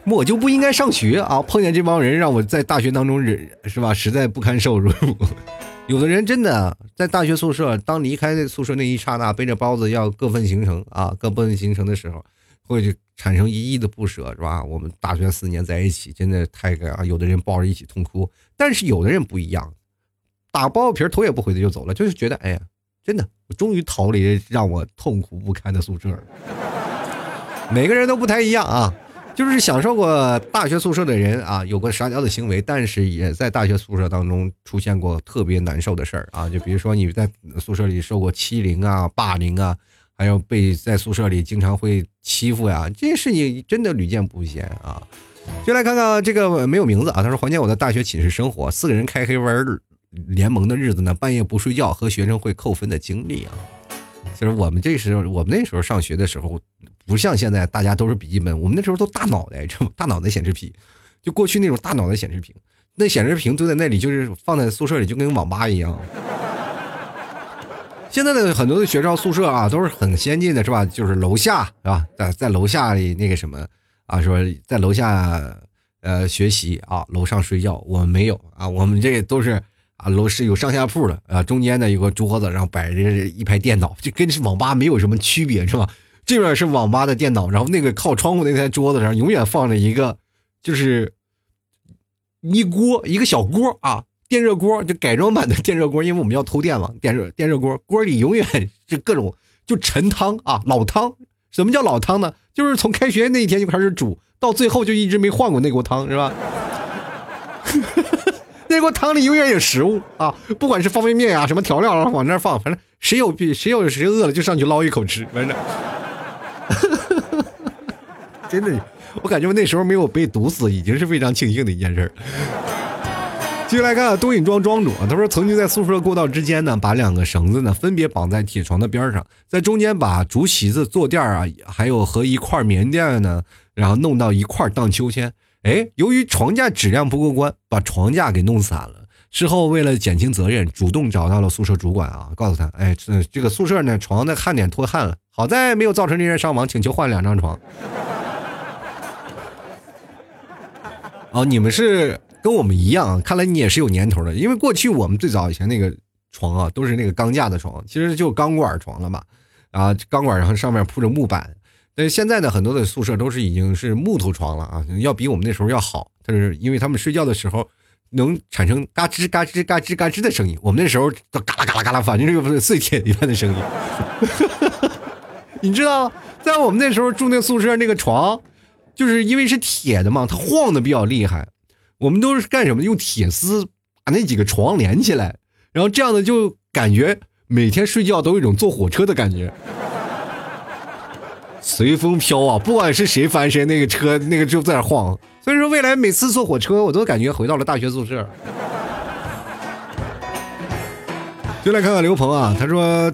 我就不应该上学啊！碰见这帮人，让我在大学当中忍是吧？实在不堪受辱。有的人真的在大学宿舍，当离开宿舍那一刹那，背着包子要各奔行程啊，各奔行程的时候，会产生一亿的不舍，是吧？我们大学四年在一起，真的太啊！有的人抱着一起痛哭，但是有的人不一样，打包皮头也不回的就走了，就是觉得哎呀，真的，我终于逃离让我痛苦不堪的宿舍了。*laughs* 每个人都不太一样啊。就是享受过大学宿舍的人啊，有过沙雕的行为，但是也在大学宿舍当中出现过特别难受的事儿啊。就比如说你在宿舍里受过欺凌啊、霸凌啊，还有被在宿舍里经常会欺负呀，这些事情真的屡见不鲜啊。就来看看这个没有名字啊，他说：“怀念我的大学寝室生活，四个人开黑玩联盟的日子呢，半夜不睡觉和学生会扣分的经历啊。”其实我们这时候，我们那时候上学的时候。不像现在，大家都是笔记本。我们那时候都大脑袋，*laughs* 大脑袋显示屏，就过去那种大脑袋显示屏，那显示屏都在那里，就是放在宿舍里，就跟网吧一样。*laughs* 现在的很多的学校宿舍啊，都是很先进的，是吧？就是楼下是吧，在在楼下那个什么啊，说在楼下呃学习啊，楼上睡觉。我们没有啊，我们这都是啊，楼是有上下铺的啊，中间呢有个桌子，然后摆着一排电脑，就跟网吧没有什么区别，是吧？这边是网吧的电脑，然后那个靠窗户那台桌子上永远放着一个，就是一锅一个小锅啊，电热锅就改装版的电热锅，因为我们要偷电嘛，电热电热锅锅里永远是各种就陈汤啊，老汤。什么叫老汤呢？就是从开学那一天就开始煮，到最后就一直没换过那锅汤，是吧？那锅汤里永远有食物啊，不管是方便面啊，什么调料啊，往那儿放，反正谁有谁有谁饿了就上去捞一口吃，反正。*laughs* 真的，我感觉我那时候没有被毒死，已经是非常庆幸的一件事儿。继续来看东影庄庄主啊，他说曾经在宿舍过道之间呢，把两个绳子呢分别绑在铁床的边上，在中间把竹席子、坐垫啊，还有和一块棉垫呢，然后弄到一块荡秋千。哎，由于床架质量不过关，把床架给弄散了。事后为了减轻责任，主动找到了宿舍主管啊，告诉他，哎，这这个宿舍呢床的焊点脱焊了，好在没有造成人员伤亡，请求换两张床。哦，你们是跟我们一样，看来你也是有年头的。因为过去我们最早以前那个床啊，都是那个钢架的床，其实就钢管床了嘛。啊，钢管然后上面铺着木板。但现在呢，很多的宿舍都是已经是木头床了啊，要比我们那时候要好。但是因为他们睡觉的时候能产生嘎吱嘎吱嘎吱嘎吱的声音，我们那时候都嘎啦嘎啦嘎啦，反正就是碎铁一般的声音。*laughs* 你知道，在我们那时候住那宿舍那个床。就是因为是铁的嘛，它晃的比较厉害。我们都是干什么？用铁丝把那几个床连起来，然后这样的就感觉每天睡觉都有一种坐火车的感觉，随风飘啊！不管是谁翻身，那个车 *laughs* 那个就在那晃。所以说，未来每次坐火车，我都感觉回到了大学宿舍。就来看看刘鹏啊，他说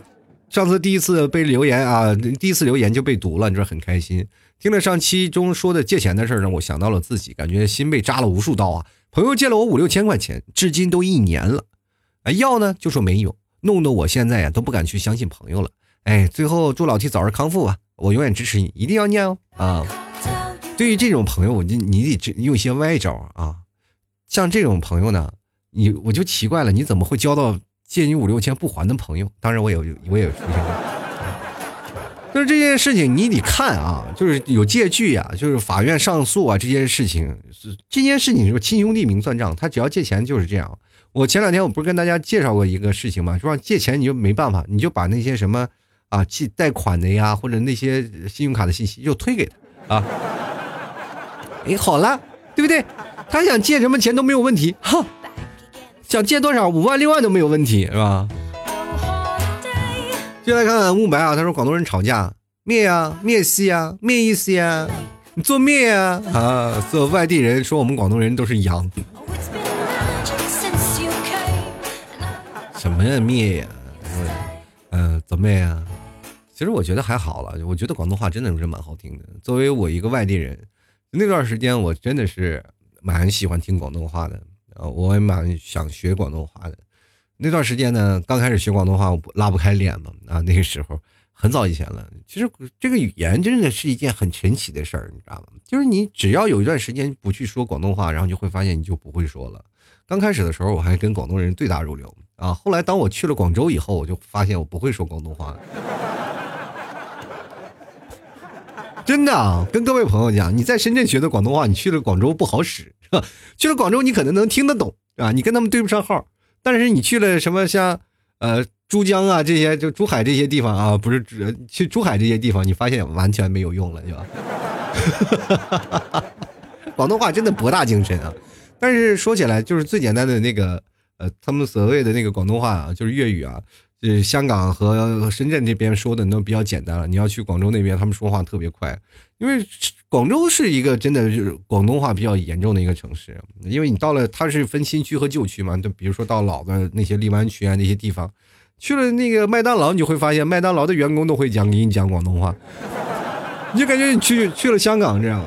上次第一次被留言啊，第一次留言就被读了，你说很开心。听了上期中说的借钱的事儿，呢我想到了自己，感觉心被扎了无数刀啊！朋友借了我五六千块钱，至今都一年了，啊，要呢就说没有，弄得我现在呀都不敢去相信朋友了。哎，最后祝老 T 早日康复吧，我永远支持你，一定要念哦啊！对于这种朋友，你你得用一些歪招啊，像这种朋友呢，你我就奇怪了，你怎么会交到借你五六千不还的朋友？当然，我有我也出现过。就是这件事情，你得看啊，就是有借据呀，就是法院上诉啊，这件事情是这件事情是亲兄弟明算账，他只要借钱就是这样。我前两天我不是跟大家介绍过一个事情吗？说借钱你就没办法，你就把那些什么啊借贷款的呀，或者那些信用卡的信息就推给他啊。哎，好了，对不对？他想借什么钱都没有问题，哈，想借多少五万六万都没有问题，是吧？接来看看雾白啊，他说广东人吵架灭呀咩西呀灭意思呀？你做灭呀？啊，做外地人说我们广东人都是羊。什么呀灭呀？怎么呀？其实我觉得还好了，我觉得广东话真的是蛮好听的。作为我一个外地人，那段时间我真的是蛮喜欢听广东话的，啊，我也蛮想学广东话的。那段时间呢，刚开始学广东话，我拉不开脸嘛啊，那个时候很早以前了。其实这个语言真的是一件很神奇的事儿，你知道吗？就是你只要有一段时间不去说广东话，然后就会发现你就不会说了。刚开始的时候，我还跟广东人对答如流啊。后来当我去了广州以后，我就发现我不会说广东话。*laughs* 真的啊，跟各位朋友讲，你在深圳学的广东话，你去了广州不好使。去了广州，你可能能听得懂啊，你跟他们对不上号。但是你去了什么像，呃，珠江啊这些，就珠海这些地方啊，不是去珠海这些地方，你发现完全没有用了，是吧？*laughs* 广东话真的博大精深啊！但是说起来，就是最简单的那个，呃，他们所谓的那个广东话啊，就是粤语啊。就是，香港和深圳这边说的都比较简单了。你要去广州那边，他们说话特别快，因为广州是一个真的就是广东话比较严重的一个城市。因为你到了，它是分新区和旧区嘛，就比如说到老的那些荔湾区啊那些地方，去了那个麦当劳，你就会发现麦当劳的员工都会讲给你讲广东话，你就感觉你去去了香港这样。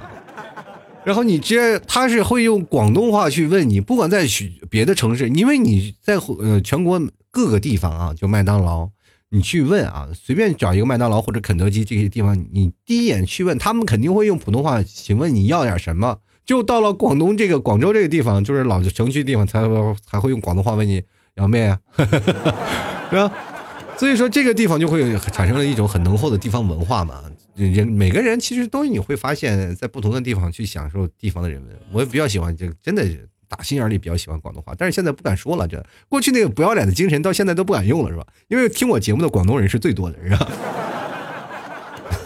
然后你直接他是会用广东话去问你，不管在别的城市，因为你在呃全国。各个地方啊，就麦当劳，你去问啊，随便找一个麦当劳或者肯德基这些地方，你第一眼去问，他们肯定会用普通话，请问你要点什么？就到了广东这个广州这个地方，就是老城区地方，才会才会用广东话问你要咩啊，*laughs* 是吧？*laughs* 所以说这个地方就会产生了一种很浓厚的地方文化嘛。人每个人其实都你会发现，在不同的地方去享受地方的人文，我也比较喜欢这，真的。打心眼里比较喜欢广东话，但是现在不敢说了。这过去那个不要脸的精神，到现在都不敢用了，是吧？因为听我节目的广东人是最多的，是吧？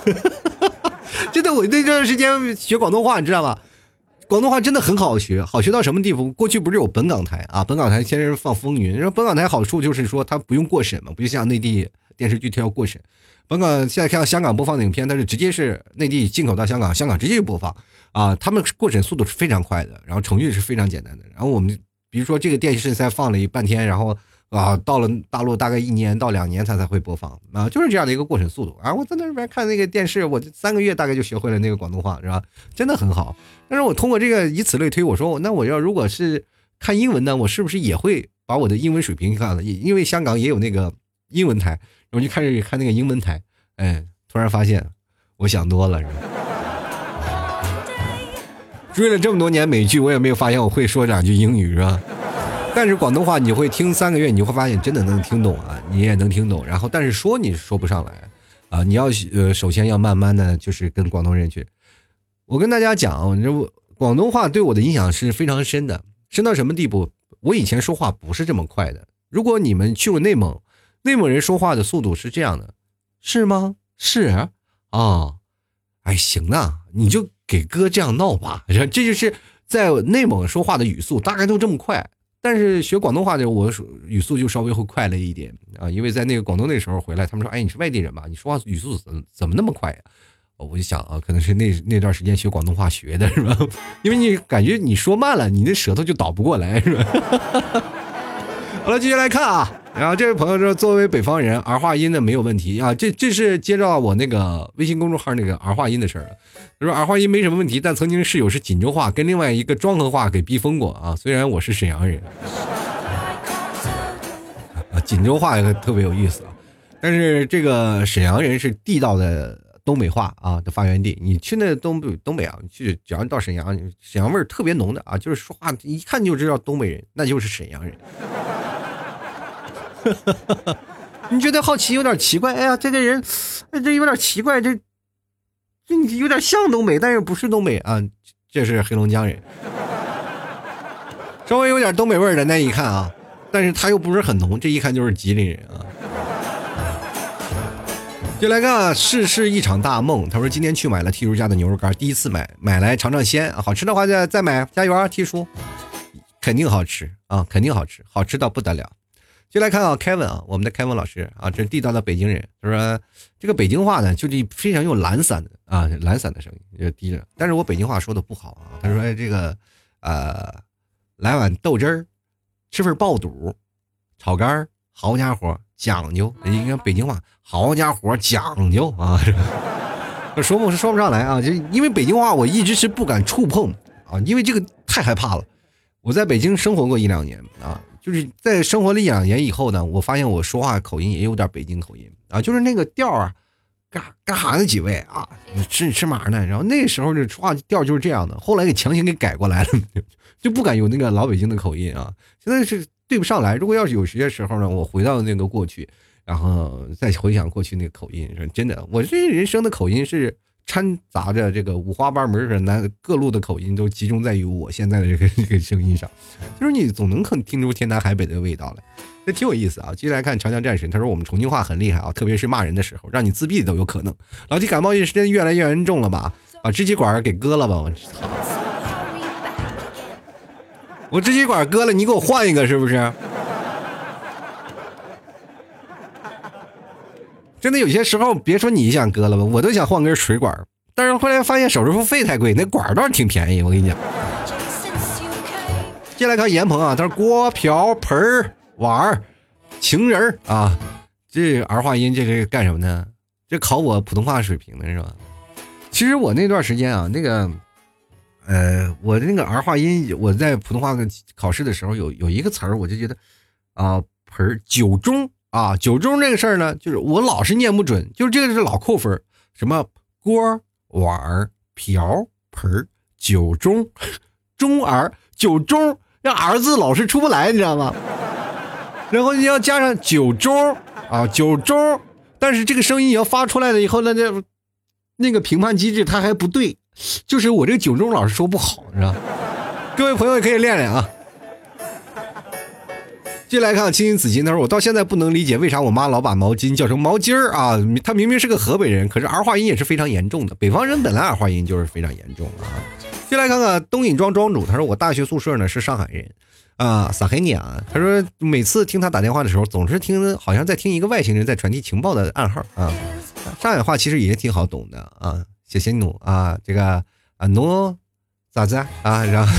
*laughs* 真的，我那段时间学广东话，你知道吗？广东话真的很好学，好学到什么地步？过去不是有本港台啊？本港台现在是放风云，然后本港台好处就是说它不用过审嘛，不就像内地电视剧它要过审。甭管现在看到香港播放的影片，它是直接是内地进口到香港，香港直接就播放啊。他们过审速度是非常快的，然后程序是非常简单的。然后我们比如说这个电视才放了一半天，然后啊到了大陆大概一年到两年它才会播放啊，就是这样的一个过审速度啊。我在那边看那个电视，我三个月大概就学会了那个广东话，是吧？真的很好。但是我通过这个以此类推，我说那我要如果是看英文呢，我是不是也会把我的英文水平看了？因为香港也有那个英文台。我就开始看那个英文台，哎，突然发现我想多了，是吧？追了这么多年美剧，我也没有发现我会说两句英语，是吧？但是广东话你会听三个月，你就会发现真的能听懂啊，你也能听懂。然后，但是说你说不上来啊，你要呃，首先要慢慢的就是跟广东人去。我跟大家讲，这广东话对我的影响是非常深的，深到什么地步？我以前说话不是这么快的。如果你们去过内蒙。内蒙人说话的速度是这样的，是吗？是啊，哎，行啊，你就给哥这样闹吧。*laughs* 这就是在内蒙说话的语速，大概都这么快。但是学广东话的我语速就稍微会快了一点啊，因为在那个广东那时候回来，他们说：“哎，你是外地人吧？你说话语速怎怎么那么快呀？”我就想啊，可能是那那段时间学广东话学的是吧？*laughs* 因为你感觉你说慢了，你那舌头就倒不过来是吧？*laughs* 好了，继续来看啊。然后这位朋友说，作为北方人，儿化音的没有问题啊。这这是接到我那个微信公众号那个儿化音的事儿了。他说儿化音没什么问题，但曾经室友是锦州话跟另外一个庄河话给逼疯过啊。虽然我是沈阳人，啊，锦州话特别有意思啊。但是这个沈阳人是地道的东北话啊的发源地。你去那东北东北啊，去只要到沈阳，沈阳味儿特别浓的啊，就是说话一看就知道东北人，那就是沈阳人。*laughs* 你觉得好奇有点奇怪？哎呀，这个人，这有点奇怪，这这你有点像东北，但是不是东北啊？这是黑龙江人，稍微有点东北味儿的那一看啊，但是他又不是很浓，这一看就是吉林人啊。就来看啊，世事一场大梦。他说今天去买了 T 叔家的牛肉干，第一次买，买来尝尝鲜，好吃的话再再买，加油啊，T 叔，肯定好吃啊，肯定好吃，好吃到不得了。就来看啊，Kevin 啊，我们的 Kevin 老师啊，这是地道的北京人。他说这个北京话呢，就是非常用懒散的啊，懒散的声音，就低着。但是我北京话说的不好啊。他说这个呃，来碗豆汁儿，吃份爆肚，炒肝儿，好家伙，讲究。应该北京话，好家伙，讲究啊。*laughs* 说不说不上来啊，就因为北京话，我一直是不敢触碰啊，因为这个太害怕了。我在北京生活过一两年啊。就是在生活了一两年以后呢，我发现我说话口音也有点北京口音啊，就是那个调啊，干干啥呢？几位啊，吃你吃嘛呢？然后那时候这说话调就是这样的，后来给强行给改过来了，*laughs* 就不敢有那个老北京的口音啊。现在是对不上来。如果要是有些时候呢，我回到那个过去，然后再回想过去那个口音，说真的，我这人生的口音是。掺杂着这个五花八门的南各路的口音，都集中在于我现在的这个这个声音上，*laughs* 就是你总能可听出天南海北的味道来，这挺有意思啊。接下来看长江战神，他说我们重庆话很厉害啊，特别是骂人的时候，让你自闭都有可能。老弟感冒也是真越来越严重了吧？把支气管给割了吧！我操！*laughs* 我支气管割了，你给我换一个是不是？真的有些时候，别说你想割了吧，我都想换根水管。但是后来发现手术费太贵，那管倒是挺便宜。我跟你讲，接来看严鹏啊，他说锅瓢盆碗儿情人啊，这儿化音这是干什么呢？这考我普通话水平的是吧？其实我那段时间啊，那个呃，我那个儿化音，我在普通话考试的时候有有一个词儿，我就觉得啊，盆儿酒盅。啊，酒盅这个事儿呢，就是我老是念不准，就是这个是老扣分。什么锅、碗、瓢、盆、酒盅、盅儿、酒盅，让儿子老是出不来，你知道吗？然后你要加上酒盅啊，酒盅，但是这个声音要发出来了以后，那那那个评判机制它还不对，就是我这个酒盅老是说不好，是吧？各位朋友可以练练啊。进来看青青子衿，他说我到现在不能理解为啥我妈老把毛巾叫成毛巾儿啊？他明明是个河北人，可是儿化音也是非常严重的。北方人本来儿化音就是非常严重的啊。进来看看东引庄庄主，他说我大学宿舍呢是上海人，啊，撒黑你啊！他说每次听他打电话的时候，总是听好像在听一个外星人在传递情报的暗号啊。上海话其实也挺好懂的啊，谢谢努啊，这个啊努咋子啊？然后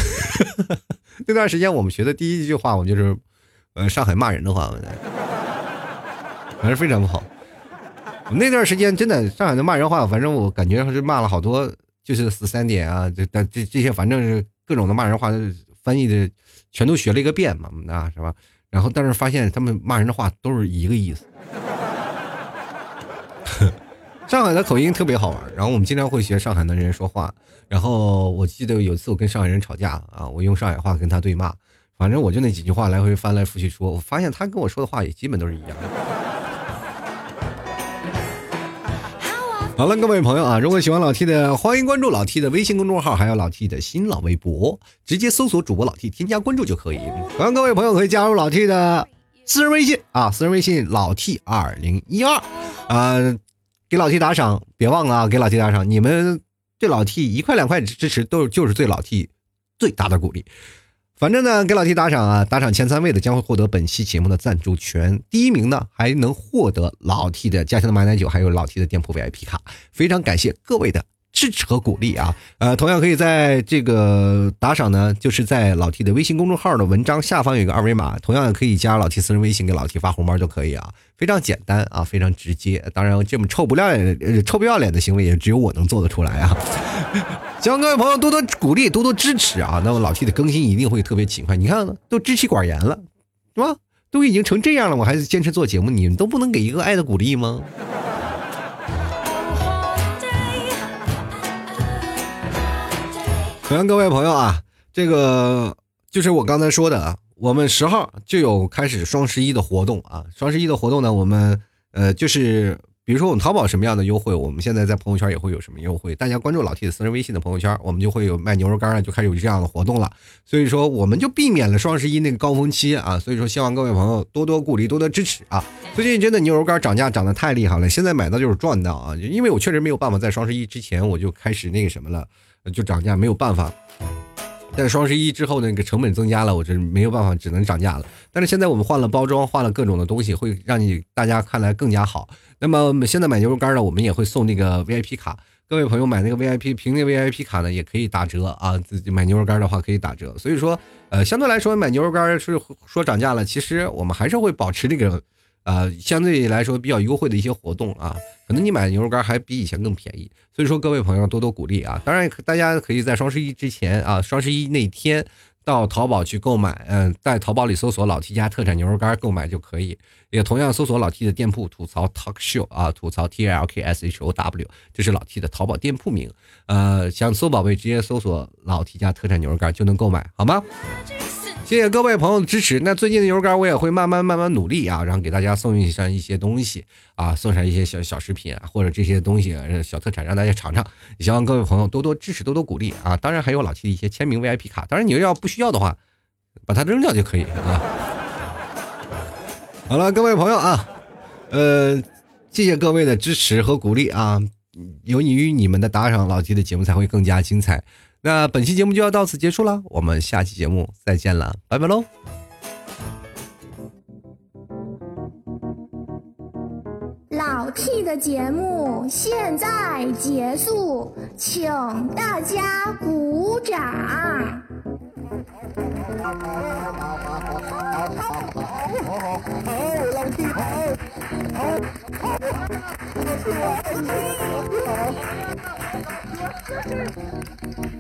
*laughs* 那段时间我们学的第一句话，我就是，呃，上海骂人的话，反正非常不好。那段时间真的上海的骂人话，反正我感觉是骂了好多，就是十三点啊，这这这些，反正是各种的骂人话，翻译的全都学了一个遍嘛，啊，是吧？然后但是发现他们骂人的话都是一个意思。上海的口音特别好玩，然后我们经常会学上海的人说话。然后我记得有一次我跟上海人吵架啊，我用上海话跟他对骂，反正我就那几句话来回翻来覆去说，我发现他跟我说的话也基本都是一样的。好了，各位朋友啊，如果喜欢老 T 的，欢迎关注老 T 的微信公众号，还有老 T 的新浪微博，直接搜索主播老 T，添加关注就可以。欢迎各位朋友可以加入老 T 的私人微信啊，私人微信老 T 二零一二啊，给老 T 打赏，别忘了啊，给老 T 打赏，你们对老 T 一块两块支持都就是对老 T 最大的鼓励。反正呢，给老 T 打赏啊，打赏前三位的将会获得本期节目的赞助权，第一名呢还能获得老 T 的家乡的马奶酒，还有老 T 的店铺 VIP 卡。非常感谢各位的支持和鼓励啊！呃，同样可以在这个打赏呢，就是在老 T 的微信公众号的文章下方有一个二维码，同样也可以加老 T 私人微信给老 T 发红包就可以啊，非常简单啊，非常直接。当然，这么臭不要脸、臭不要脸的行为也只有我能做得出来啊！希望各位朋友多多鼓励，多多支持啊！那么老 T 的更新一定会特别勤快。你看，都支气管炎了，是吧？都已经成这样了，我还是坚持做节目，你们都不能给一个爱的鼓励吗？欢迎各位朋友啊，这个就是我刚才说的啊，我们十号就有开始双十一的活动啊。双十一的活动呢，我们呃就是。比如说我们淘宝什么样的优惠，我们现在在朋友圈也会有什么优惠。大家关注老 T 的私人微信的朋友圈，我们就会有卖牛肉干啊，就开始有这样的活动了。所以说，我们就避免了双十一那个高峰期啊。所以说，希望各位朋友多多鼓励，多多支持啊。最近真的牛肉干涨价涨得太厉害了，现在买到就是赚到啊。因为我确实没有办法在双十一之前我就开始那个什么了，就涨价没有办法。但双十一之后那个成本增加了，我这没有办法，只能涨价了。但是现在我们换了包装，换了各种的东西，会让你大家看来更加好。那么现在买牛肉干呢，我们也会送那个 VIP 卡。各位朋友买那个 VIP，凭那 VIP 卡呢，也可以打折啊。自己买牛肉干的话可以打折。所以说，呃，相对来说买牛肉干是说涨价了，其实我们还是会保持这个。呃，相对来说比较优惠的一些活动啊，可能你买的牛肉干还比以前更便宜，所以说各位朋友多多鼓励啊！当然，大家可以在双十一之前啊，双十一那天到淘宝去购买，嗯，在淘宝里搜索老 T 家特产牛肉干购买就可以，也同样搜索老 T 的店铺吐槽 Talk Show 啊，吐槽 T L K S H O W，这是老 T 的淘宝店铺名，呃，想搜宝贝直接搜索老 T 家特产牛肉干就能购买，好吗？谢谢各位朋友的支持。那最近的牛肉干我也会慢慢慢慢努力啊，然后给大家送上一些东西啊，送上一些小小食品啊，或者这些东西小特产让大家尝尝。希望各位朋友多多支持，多多鼓励啊！当然还有老七的一些签名 VIP 卡，当然你要不需要的话，把它扔掉就可以啊。好了，各位朋友啊，呃，谢谢各位的支持和鼓励啊，有你与你们的打赏，老七的节目才会更加精彩。那本期节目就要到此结束了，我们下期节目再见了，拜拜喽！老 T 的节目现在结束，请大家鼓掌。好好好好好好好好好老 T 好，好老 T 好。